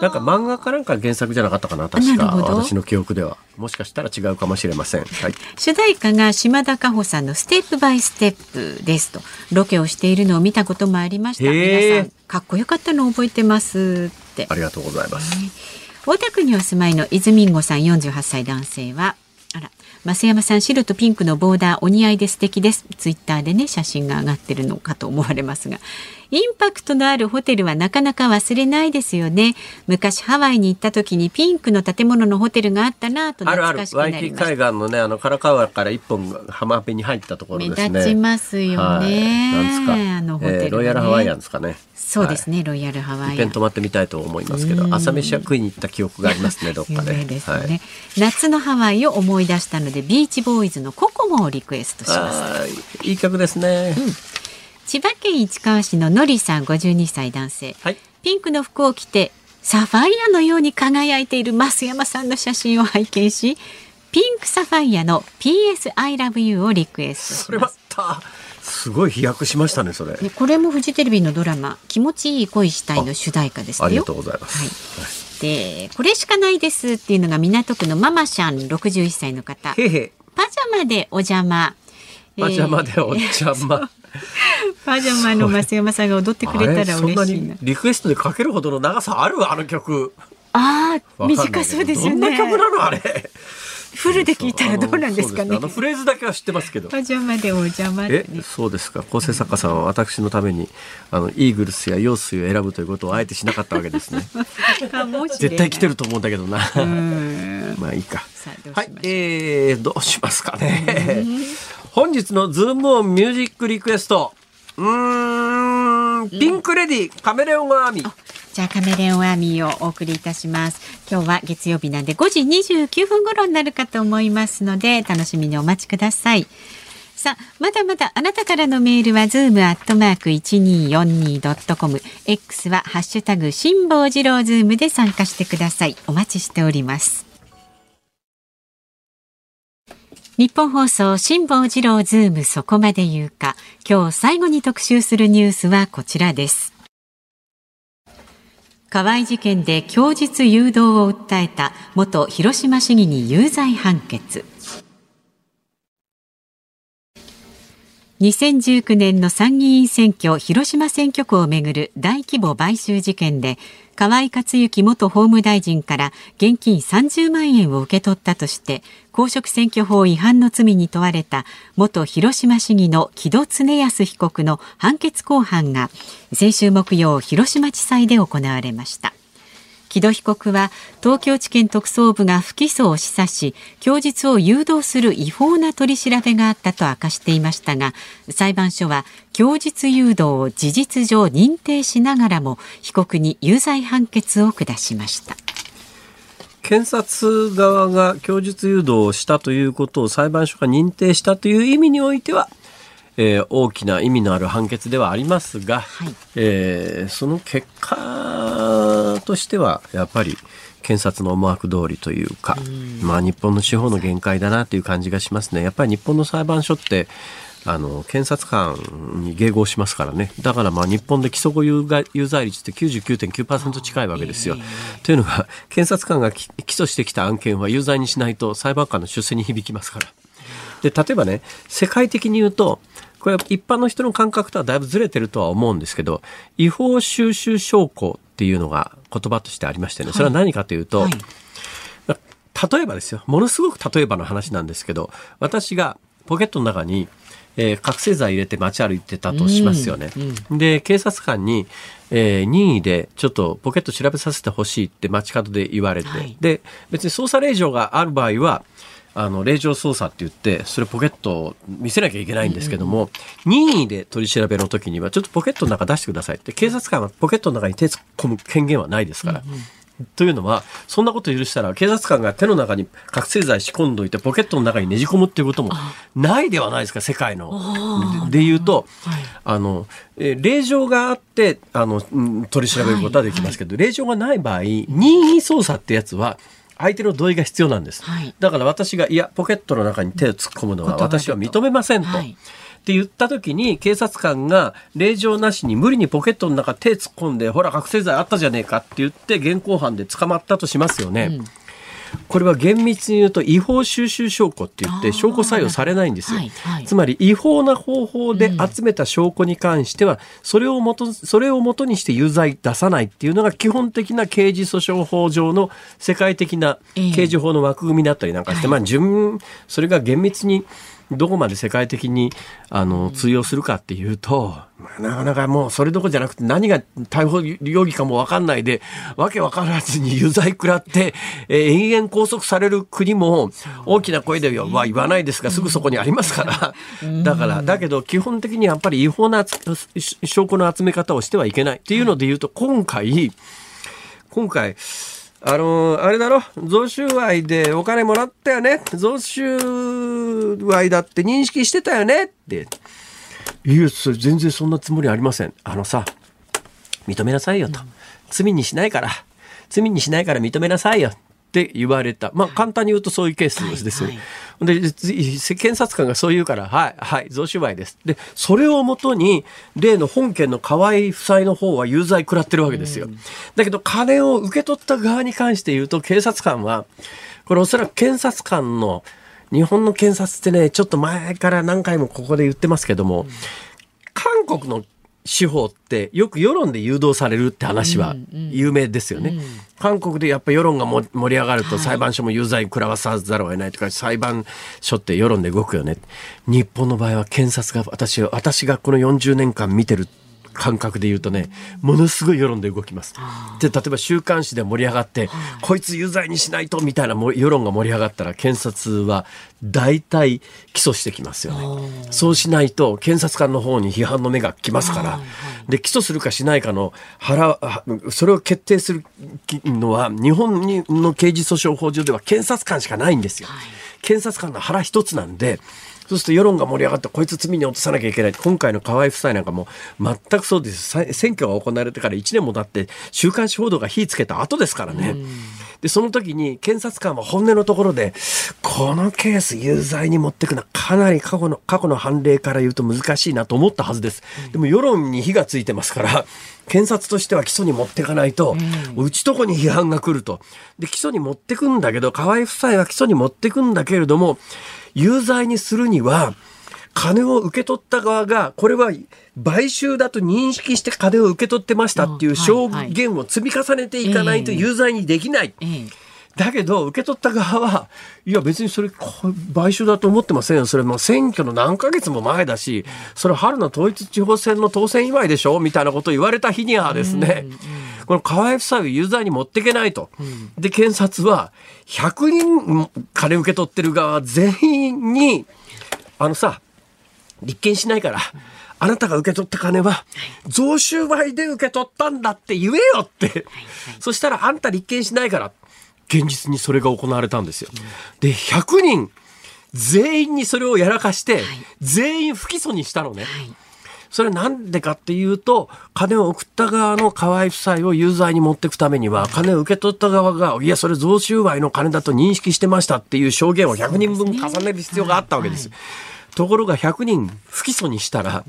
[SPEAKER 2] なんか漫画かなんか原作じゃなかったかな確か。私の記憶では。もしかしたら違うかもしれません。はい。
[SPEAKER 3] 主題歌が島田佳穂さんのステップバイステップですと。ロケをしているのを見たこともありました。皆さんかっこよかったのを覚えてますって。
[SPEAKER 2] ありがとうございます。
[SPEAKER 3] 大田区にお住まいの泉んごさん48歳男性はあら増山さん白とピンクのボーダーお似合いで素敵です。ツイッターでね写真が上がってるのかと思われますが。インパクトのあるホテルはなかなか忘れないですよね。昔ハワイに行った時にピンクの建物のホテルがあったなと
[SPEAKER 2] あるある
[SPEAKER 3] 懐かしくな
[SPEAKER 2] ワイキキ
[SPEAKER 3] りました
[SPEAKER 2] 海岸のねあのカラカワから一本浜辺に入ったところ
[SPEAKER 3] 目
[SPEAKER 2] ですね。
[SPEAKER 3] 立ちますよね、
[SPEAKER 2] はい、なんですか。
[SPEAKER 3] あのホテル、ね。
[SPEAKER 2] えーロイヤルハワイアンですかね。
[SPEAKER 3] そうですね、ロイヤルハワイアン。
[SPEAKER 2] 泊まってみたいと思いますけど、朝飯は食いに行った記憶がありますね、どっ
[SPEAKER 3] 有
[SPEAKER 2] かで。
[SPEAKER 3] 名ですね、
[SPEAKER 2] はい。
[SPEAKER 3] 夏のハワイを思い出したのでビーチボーイズのココモをリクエストします
[SPEAKER 2] いい曲ですね。
[SPEAKER 3] 千葉県市川市ののりさん52歳男性、
[SPEAKER 2] はい。
[SPEAKER 3] ピンクの服を着てサファイアのように輝いている増山さんの写真を拝見しピンクサファイアの PS I love you をリクエスト
[SPEAKER 2] それま
[SPEAKER 3] します
[SPEAKER 2] た、すごい飛躍しましたね、それ。
[SPEAKER 3] でこれもフジテレビのドラマ気持ちいい恋したいの主題歌ですよ
[SPEAKER 2] ありがとうございます。
[SPEAKER 3] はい、でこれしかないですっていうのが港区のママシャン61歳の方
[SPEAKER 2] へへ。
[SPEAKER 3] パジャマでお邪魔
[SPEAKER 2] パジャマでお
[SPEAKER 3] えー
[SPEAKER 2] 邪魔。*laughs*
[SPEAKER 3] パジャマの増山さんが踊ってくれたら嬉しいな
[SPEAKER 2] にリクエストでかけるほどの長さあるあの曲。
[SPEAKER 3] ああ短そうですよ
[SPEAKER 2] どんな曲
[SPEAKER 3] ね
[SPEAKER 2] なのあれ？
[SPEAKER 3] フルで聞いたらどうなんですかね
[SPEAKER 2] あのフレーズだけは知ってますけど。
[SPEAKER 3] パジャマでお邪魔って
[SPEAKER 2] え
[SPEAKER 3] ね、
[SPEAKER 2] そうですか。構成作家さんは私のためにあのイーグルスやヨースイを選ぶということをあえてしなかったわけですね。絶対来てると思うんだけどな。
[SPEAKER 3] うん
[SPEAKER 2] まあいいか。はい、えー、どうしますかね。本日のズームオンミュージックリクエスト。うーん、ピンクレディ、カメレオンアーミー。
[SPEAKER 3] じゃあカメレオンアーミーをお送りいたします。今日は月曜日なんで5時29分頃になるかと思いますので楽しみにお待ちください。さあまだまだあなたからのメールはズームアットマーク 1242.com X はハッシュタグ辛坊治郎ズームで参加してください。お待ちしております日本放送辛坊治郎ズームそこまで言うか。今日最後に特集するニュースはこちらです。河合事件で供述誘導を訴えた元広島市議に有罪判決。2019年の参議院選挙広島選挙区をめぐる大規模買収事件で河合克行元法務大臣から現金30万円を受け取ったとして公職選挙法違反の罪に問われた元広島市議の木戸恒康被告の判決公判が先週木曜広島地裁で行われました。木戸被告は東京地検特捜部が不起訴を示唆し供述を誘導する違法な取り調べがあったと明かしていましたが裁判所は供述誘導を事実上認定しながらも被告に有罪判決を下しました。
[SPEAKER 2] 検察側が供述誘導をしたということを裁判所が認定したという意味においては、えー大きな意味のある判決ではありますが、
[SPEAKER 3] はい
[SPEAKER 2] えーその結果としてはやっぱり検察の思惑通りというか、まあ、日本の司法の限界だなという感じがしますね。やっぱり日本の裁判所ってあの検察官に迎合しますからねだからまあ日本で起訴後有罪有罪率って99.9%近いわけですよ。というのが検察官がき起訴してきた案件は有罪にしないと裁判官の出世に響きますから。で例えばね世界的に言うとこれは一般の人の感覚とはだいぶずれてるとは思うんですけど違法収集証拠っていうのが言葉としてありましてねそれは何かというと、
[SPEAKER 3] はい。
[SPEAKER 2] 例えばですよものすごく例えばの話なんですけど私がポケットの中に、えー覚醒剤入れて街歩いてたとしますよね。で、警察官に、えー任意でちょっとポケット調べさせてほしいって街角で言われて、
[SPEAKER 3] はい。
[SPEAKER 2] で、別に捜査令状がある場合は、あの、令状捜査って言って、それポケットを見せなきゃいけないんですけども、任意で取り調べの時には、ちょっとポケットの中出してくださいって、警察官はポケットの中に手突っ込む権限はないですから。というのは、そんなこと許したら、警察官が手の中に覚醒剤仕込んどいて、ポケットの中にねじ込むっていうこともないではないですか、世界の。でで言うと、あの、えー令状があって、あの、うん取り調べることはできますけど、令状がない場合、任意捜査ってやつは、相手の同意が必要なんです。
[SPEAKER 3] はい
[SPEAKER 2] だから私が、いや、ポケットの中に手を突っ込むのは私は認めませんと。
[SPEAKER 3] はい
[SPEAKER 2] って言った時に警察官が令状なしに無理にポケットの中手突っ込んでほら覚醒剤あったじゃねえかって言って現行犯で捕まったとしますよね。これは厳密に言うと違法収集証拠って言って証拠採用されないんですよ。
[SPEAKER 3] はいはい。
[SPEAKER 2] つまり違法な方法で集めた証拠に関しては、それをもとそれを元にして有罪出さないっていうのが基本的な刑事訴訟法上の世界的な
[SPEAKER 3] ええ。
[SPEAKER 2] 刑事法の枠組みだったりなんかして、まあ順それが厳密にどこまで世界的にあの通用するかっていうと、まあ、なかなかもうそれどころじゃなくて何が逮捕容疑かも分かんないでわけ分からずに有罪食らって、えー延々拘束される国も大きな声では言わないですがすぐそこにありますから。だからだけど基本的にやっぱり違法なつ証拠の集め方をしてはいけないっていうので言うと今回今回あのあれだろ？贈収賄でお金もらったよね？贈収賄だって認識してたよね？って。いやそれ全然そんなつもりありません。あのさ認めなさいよと、罪にしないから。罪にしないから認めなさいよ。って言われた。まあ簡単に言うとそういうケースです。よ、
[SPEAKER 3] はい。
[SPEAKER 2] でつ検察官がそう言うからはいはい贈収賄です。でそれをもとに例の本件の河合夫妻の方は有罪食らってるわけですよ、だけど金を受け取った側に関して言うと警察官はこれおそらく検察官の日本の検察ってねちょっと前から何回もここで言ってますけども、韓国の司法ってよく世論で誘導されるって話は有名ですよね。韓国でやっぱ世論がも盛り上がると裁判所も有罪食らわさざるを得ないとか、裁判所って世論で動くよね。日本の場合は検察が私は私がこの40年間見てる感覚で言うとね、ものすごい世論で動きます。で、例えば週刊誌で盛り上がって、こいつ有罪にしないとみたいなも世論が盛り上がったら、検察は大体起訴してきますよね。そうしないと、検察官の方に批判の目が来ますから、で、起訴するかしないかの腹、あそれを決定するのは、日本にの刑事訴訟法上では検察官しかないんですよ。検察官の腹一つなんで、そうすると世論が盛り上がってこいつ罪に落とさなきゃいけない今回の河合夫妻なんかも全くそうですさ選挙が行われてから1年も経って週刊誌報道が火つけた後ですからね。でその時に検察官は本音のところでこのケース有罪に持ってくのはかなり過去の過去の判例から言うと難しいなと思ったはずです。でも世論に火がついてますから検察としては起訴に持っていかないと、うちとこに批判が来ると。で、起訴に持ってくんだけど、河合夫妻は起訴に持ってくんだけれども、有罪にするには、金を受け取った側が、これは買収だと認識して金を受け取ってましたっていう証言を積み重ねていかないと有罪にできない。
[SPEAKER 3] ええ
[SPEAKER 2] だけど、受け取った側は、いや別にそれ、こ買収だと思ってませんよ。それもう選挙の何ヶ月も前だし、それ春の統一地方選の当選祝いでしょ？みたいなことを言われた日にはですね、この河合夫妻を有罪に持っていけないと。で、検察は、100人金受け取ってる側全員に、あのさ、立件しないから、あなたが受け取った金は、贈収賄で受け取ったんだって言えよって。そしたら、あんた立件しないから。現実にそれが行われたんですよ。で、100人、全員にそれをやらかして、全員不起訴にしたのね。それなんでかっていうと、金を送った側の河合夫妻を有罪に持っていくためには、金を受け取った側が、いや、それ贈収賄の金だと認識してましたっていう証言を100人分重ねる必要があったわけです。ところが100人不起訴にしたら、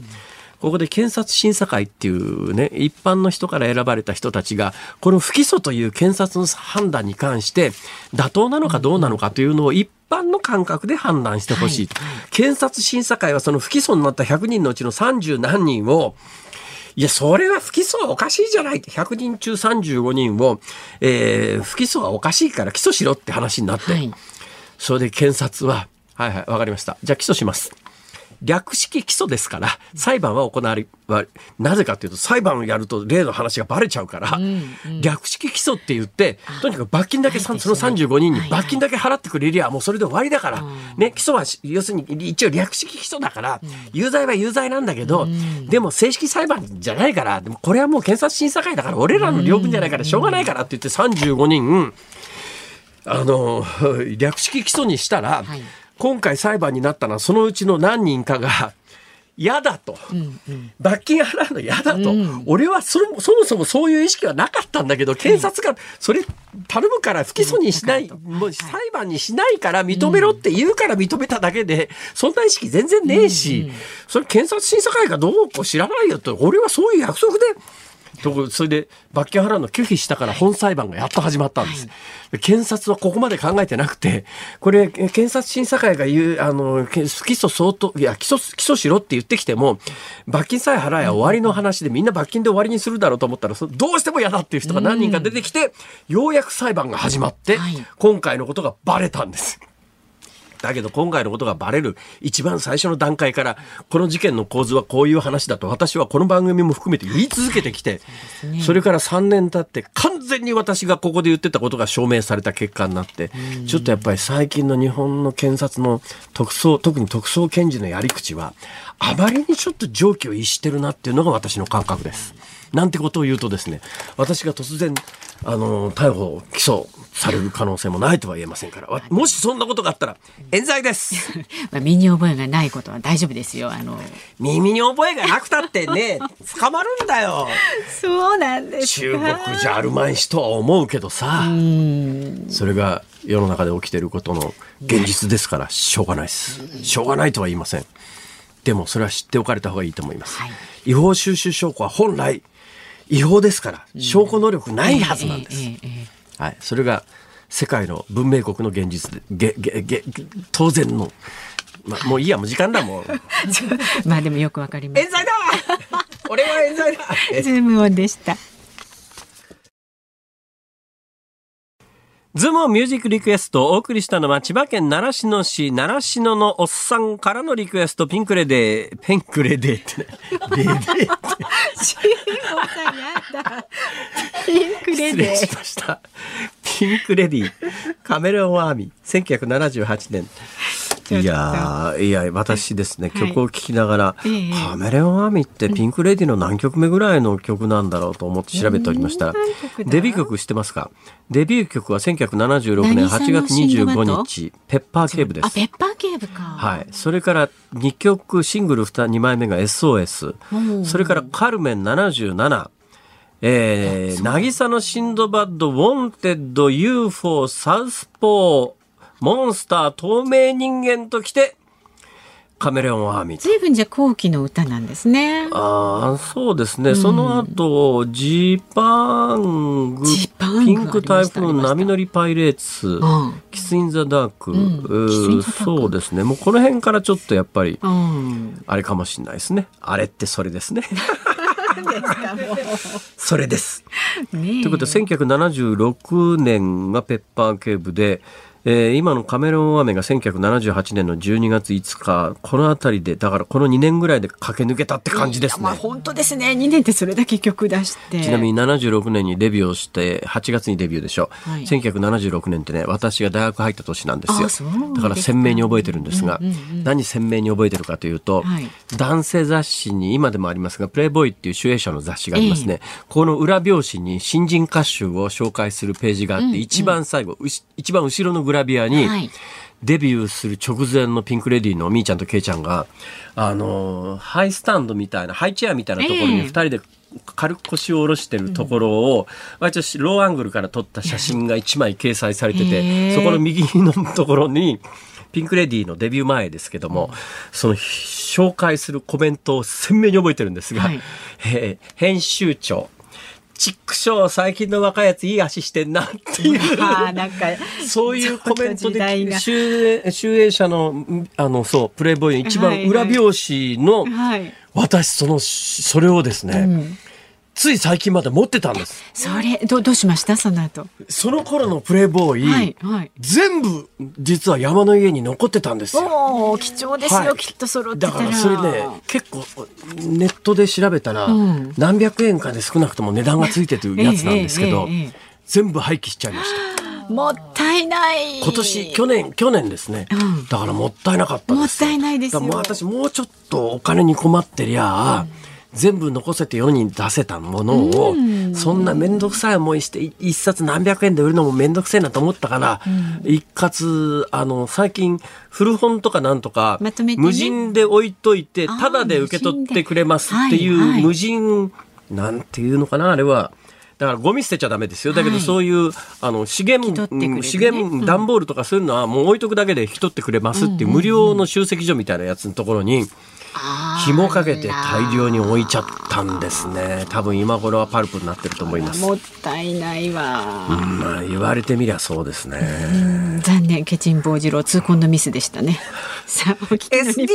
[SPEAKER 2] ここで検察審査会っていうね、一般の人から選ばれた人たちが、この不起訴という検察の判断に関して、妥当なのかどうなのかというのを一般の感覚で判断してほしい。検察審査会はその不起訴になった100人のうちの30何人を、いや、それは不起訴はおかしいじゃないって、100人中35人を、えー不起訴はおかしいから起訴しろって話になって、
[SPEAKER 3] はい
[SPEAKER 2] それで検察は、はいはい、わかりました。じゃあ起訴します。略式起訴ですから、裁判は行われ、はなぜかというと、裁判をやると例の話がバレちゃうから、略式起訴って言って、とにかく罰金だけ、さんその35人に罰金だけ払ってくれりゃ、もうそれで終わりだから、ね、起訴はし、要するに一応略式起訴だから、有罪は有罪なんだけど、でも正式裁判じゃないから、でもこれはもう検察審査会だから、俺らの領分じゃないからしょうがないからって言って35人、あの、*laughs* 略式起訴にしたら、
[SPEAKER 3] はい
[SPEAKER 2] 今回裁判になったのはそのうちの何人かが、*laughs* 嫌だと、罰金払うの嫌だと、俺はそもそもそもそういう意識はなかったんだけど、検察がそれ頼むから不起訴にしない、もう裁判にしないから認めろって言うから認めただけで、そんな意識全然ねえし、それ検察審査会がどうこう知らないよと、俺はそういう約束で、とこそれで罰金払うの拒否したから本裁判がやっと始まったんです。で検察はここまで考えてなくて、これ、え検察審査会が言う、あの、起訴相当、いや、起訴、起訴しろって言ってきても、罰金さえ払えば終わりの話でみんな罰金で終わりにするだろうと思ったら、そどうしても嫌だっていう人が何人か出てきて、ようやく裁判が始まって
[SPEAKER 3] はい、
[SPEAKER 2] 今回のことがバレたんです。だけど今回のことがバレる。一番最初の段階からこの事件の構図はこういう話だと私はこの番組も含めて言い続けてきてそれから3年経って完全に私がここで言ってたことが証明された結果になってちょっとやっぱり最近の日本の検察の特捜特に特捜検事のやり口はあまりにちょっと常軌を逸してるなっていうのが私の感覚です。なんてことを言うとですね私が突然あの逮捕起訴される可能性もないとは言えませんから。わもしそんなことがあったら冤罪です。*laughs*
[SPEAKER 3] まあ身に覚えがないことは大丈夫ですよ。あの
[SPEAKER 2] 耳に覚えがなくたってね *laughs* 捕まるんだよ。
[SPEAKER 3] そうなんです。
[SPEAKER 2] 中国じゃあるまいしとは思うけどさ。それが世の中で起きてることの現実ですからしょうがないです。しょうがないとは言いません。でもそれは知っておかれた方がいいと思います、
[SPEAKER 3] はい。
[SPEAKER 2] 違法収集証拠は本来違法ですから証拠能力ないはずなんです、はい、それが世界の文明国の現実でげげげ当然の、まあ、もういいやもう時間だもう。*laughs*
[SPEAKER 3] えまあでもよくわかります
[SPEAKER 2] 冤。罪だ俺は冤罪だ。
[SPEAKER 3] ズームオンでした。
[SPEAKER 2] ズームミュージックリクエストをお送りしたのは千葉県習志野市習志野のおっさんからのリクエストピンクレデー、ピンクレデーってね。レデーって
[SPEAKER 3] シーモンさんやだ。ピンクレ
[SPEAKER 2] 失礼
[SPEAKER 3] デ
[SPEAKER 2] しました。ピンクレディー、カメレオンアーミー、1978年。いやーいや、私ですね、
[SPEAKER 3] はい
[SPEAKER 2] 曲を聴きながら、
[SPEAKER 3] ええ
[SPEAKER 2] カメレオンアーミーってピンクレディーの何曲目ぐらいの曲なんだろうと思って調べておりましたらデビュー曲知ってますか？デビュー曲は1976年8月25日、ペッパーケーブで
[SPEAKER 3] あ、
[SPEAKER 2] す。
[SPEAKER 3] ペッパーケーブか。
[SPEAKER 2] はい。それから2曲、シングル 2, 2枚目が SOS
[SPEAKER 3] お。
[SPEAKER 2] それからカルメン77。えー、渚のシンドバッド、ウォンテッド、UFO、サウスポー、モンスター、透明人間ときて、カメレオンアーミー。
[SPEAKER 3] ずいぶんじゃ後期の歌なんですね。
[SPEAKER 2] ああ、そうですね。その後、ジーパング、
[SPEAKER 3] ング
[SPEAKER 2] ピンク台風、
[SPEAKER 3] ありました
[SPEAKER 2] 波乗りパイレーツ、
[SPEAKER 3] ん
[SPEAKER 2] Kiss in the Dark、
[SPEAKER 3] ん
[SPEAKER 2] うー
[SPEAKER 3] Kiss in the Dark
[SPEAKER 2] そうですね。もうこの辺からちょっとやっぱり、
[SPEAKER 3] うん。
[SPEAKER 2] あれかもしれないですね。あれってそれですね。それです。ということで1976年がペッパーケーブで、えー今のカメロンアメが1978年の12月5日この辺りでだからこの2年ぐらいで駆け抜けたって感じですね。
[SPEAKER 3] まあ本当ですね。2年ってそれだけ曲出して。
[SPEAKER 2] ちなみに76年にデビューをして8月にデビューでしょ、
[SPEAKER 3] はい。
[SPEAKER 2] 1976年ってね私が大学入った年なんですよ。だから鮮明に覚えてるんですが、何鮮明に覚えてるかというと、
[SPEAKER 3] はい。
[SPEAKER 2] 男性雑誌に今でもありますがプレイボーイっていう集英社の雑誌がありますね、この裏表紙に新人歌手を紹介するページがあって、一番最後一番後ろのグラビアに、
[SPEAKER 3] はい。
[SPEAKER 2] デビューする直前のピンク・レディーのみーちゃんとけいちゃんが、あのーハイスタンドみたいな、ハイチェアみたいなところに
[SPEAKER 3] ええ。
[SPEAKER 2] 二人で軽く腰を下ろしてるところを、割とローアングルから撮った写真が一枚掲載されて
[SPEAKER 3] へ
[SPEAKER 2] て、*laughs*
[SPEAKER 3] え。
[SPEAKER 2] そこの右のところに、ピンク・レディーのデビュー前ですけども、その紹介するコメントを鮮明に覚えてるんですが、
[SPEAKER 3] はい。
[SPEAKER 2] えー編集長、チックショー最近の若いやついい足してんなっていう。*laughs*
[SPEAKER 3] ああなんか
[SPEAKER 2] そういうコメントで、
[SPEAKER 3] が
[SPEAKER 2] 集英集英社の、んあの、そう、プレイボーイの一番
[SPEAKER 3] はいはい
[SPEAKER 2] 裏表紙の、
[SPEAKER 3] はい。
[SPEAKER 2] 私、その、それをですね、つい最近まで持ってたんです。
[SPEAKER 3] それどどうしました？その後。
[SPEAKER 2] その頃のプレイボーイ、
[SPEAKER 3] はいはい。
[SPEAKER 2] 全部実は山の家に残ってたんですよ。
[SPEAKER 3] 貴重ですよ、
[SPEAKER 2] はい
[SPEAKER 3] きっと揃って
[SPEAKER 2] だ
[SPEAKER 3] たら。
[SPEAKER 2] からそれね結構ネットで調べたら、
[SPEAKER 3] ん
[SPEAKER 2] 何百円かで少なくとも値段がついてるやつなんですけど、
[SPEAKER 3] えええ
[SPEAKER 2] 全部廃棄しちゃいました
[SPEAKER 3] もったいない。
[SPEAKER 2] 今年去年去年ですね、
[SPEAKER 3] うん
[SPEAKER 2] だからもったいなかったです
[SPEAKER 3] もったいないです
[SPEAKER 2] もう私もうちょっとお金に困ってりゃ、全部残せて世に出せたものを、そんな面倒くさい思いしてい一冊何百円で売るのも面倒くせえなと思ったから、一括あの最近古本とかなんとか、無人で置いといてタダで受け取ってくれますっていう、
[SPEAKER 3] 無人
[SPEAKER 2] なんていうのかなあれは。だからゴミ捨てちゃダメですよ。だけど
[SPEAKER 3] はい。
[SPEAKER 2] そういう、あの資源、
[SPEAKER 3] ね
[SPEAKER 2] うん資源段ボールとかそういうのはもう置いとくだけで引き取ってくれますっていう無料の集積所みたいなやつのところに紐かけて大量に置いちゃったんですね。多分今頃はパルプになってると思います。
[SPEAKER 3] もったいないわ。
[SPEAKER 2] うんまあ言われてみりゃそうですね。
[SPEAKER 3] 残念、ケチン坊次郎痛恨のミスでしたね。*laughs* さあ、お聞きの日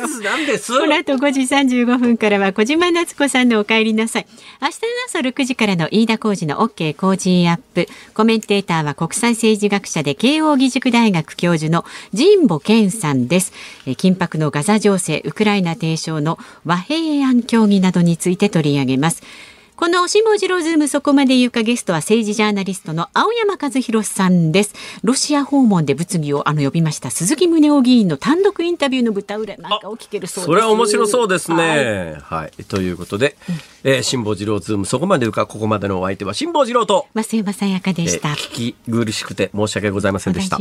[SPEAKER 3] 本
[SPEAKER 2] なんです。
[SPEAKER 3] この後5時35分からは小島夏子さんのお帰りなさい。明日の朝6時からの飯田浩二の OK 工事アップ。コメンテーターは国際政治学者で慶應義塾大学教授の神保謙さんです。えー緊迫のガザ情勢、ウクライナ提唱の和平案協議などについて取り上げます。この辛坊治郎ズームそこまで言うかゲストは政治ジャーナリストの青山和弘さんです。ロシア訪問で物議をあの呼びました鈴木宗男議員の単独インタビューの舞台裏なんかを聞けるそうです。
[SPEAKER 2] それは面白そうです
[SPEAKER 3] はい
[SPEAKER 2] ね。はい。ということで、えー辛坊治郎ズームそこまで言うかここまでのお相手は辛坊治郎と、
[SPEAKER 3] 増山さやかで
[SPEAKER 2] えー
[SPEAKER 3] した。
[SPEAKER 2] 聞き苦しくて申し訳ございませんでした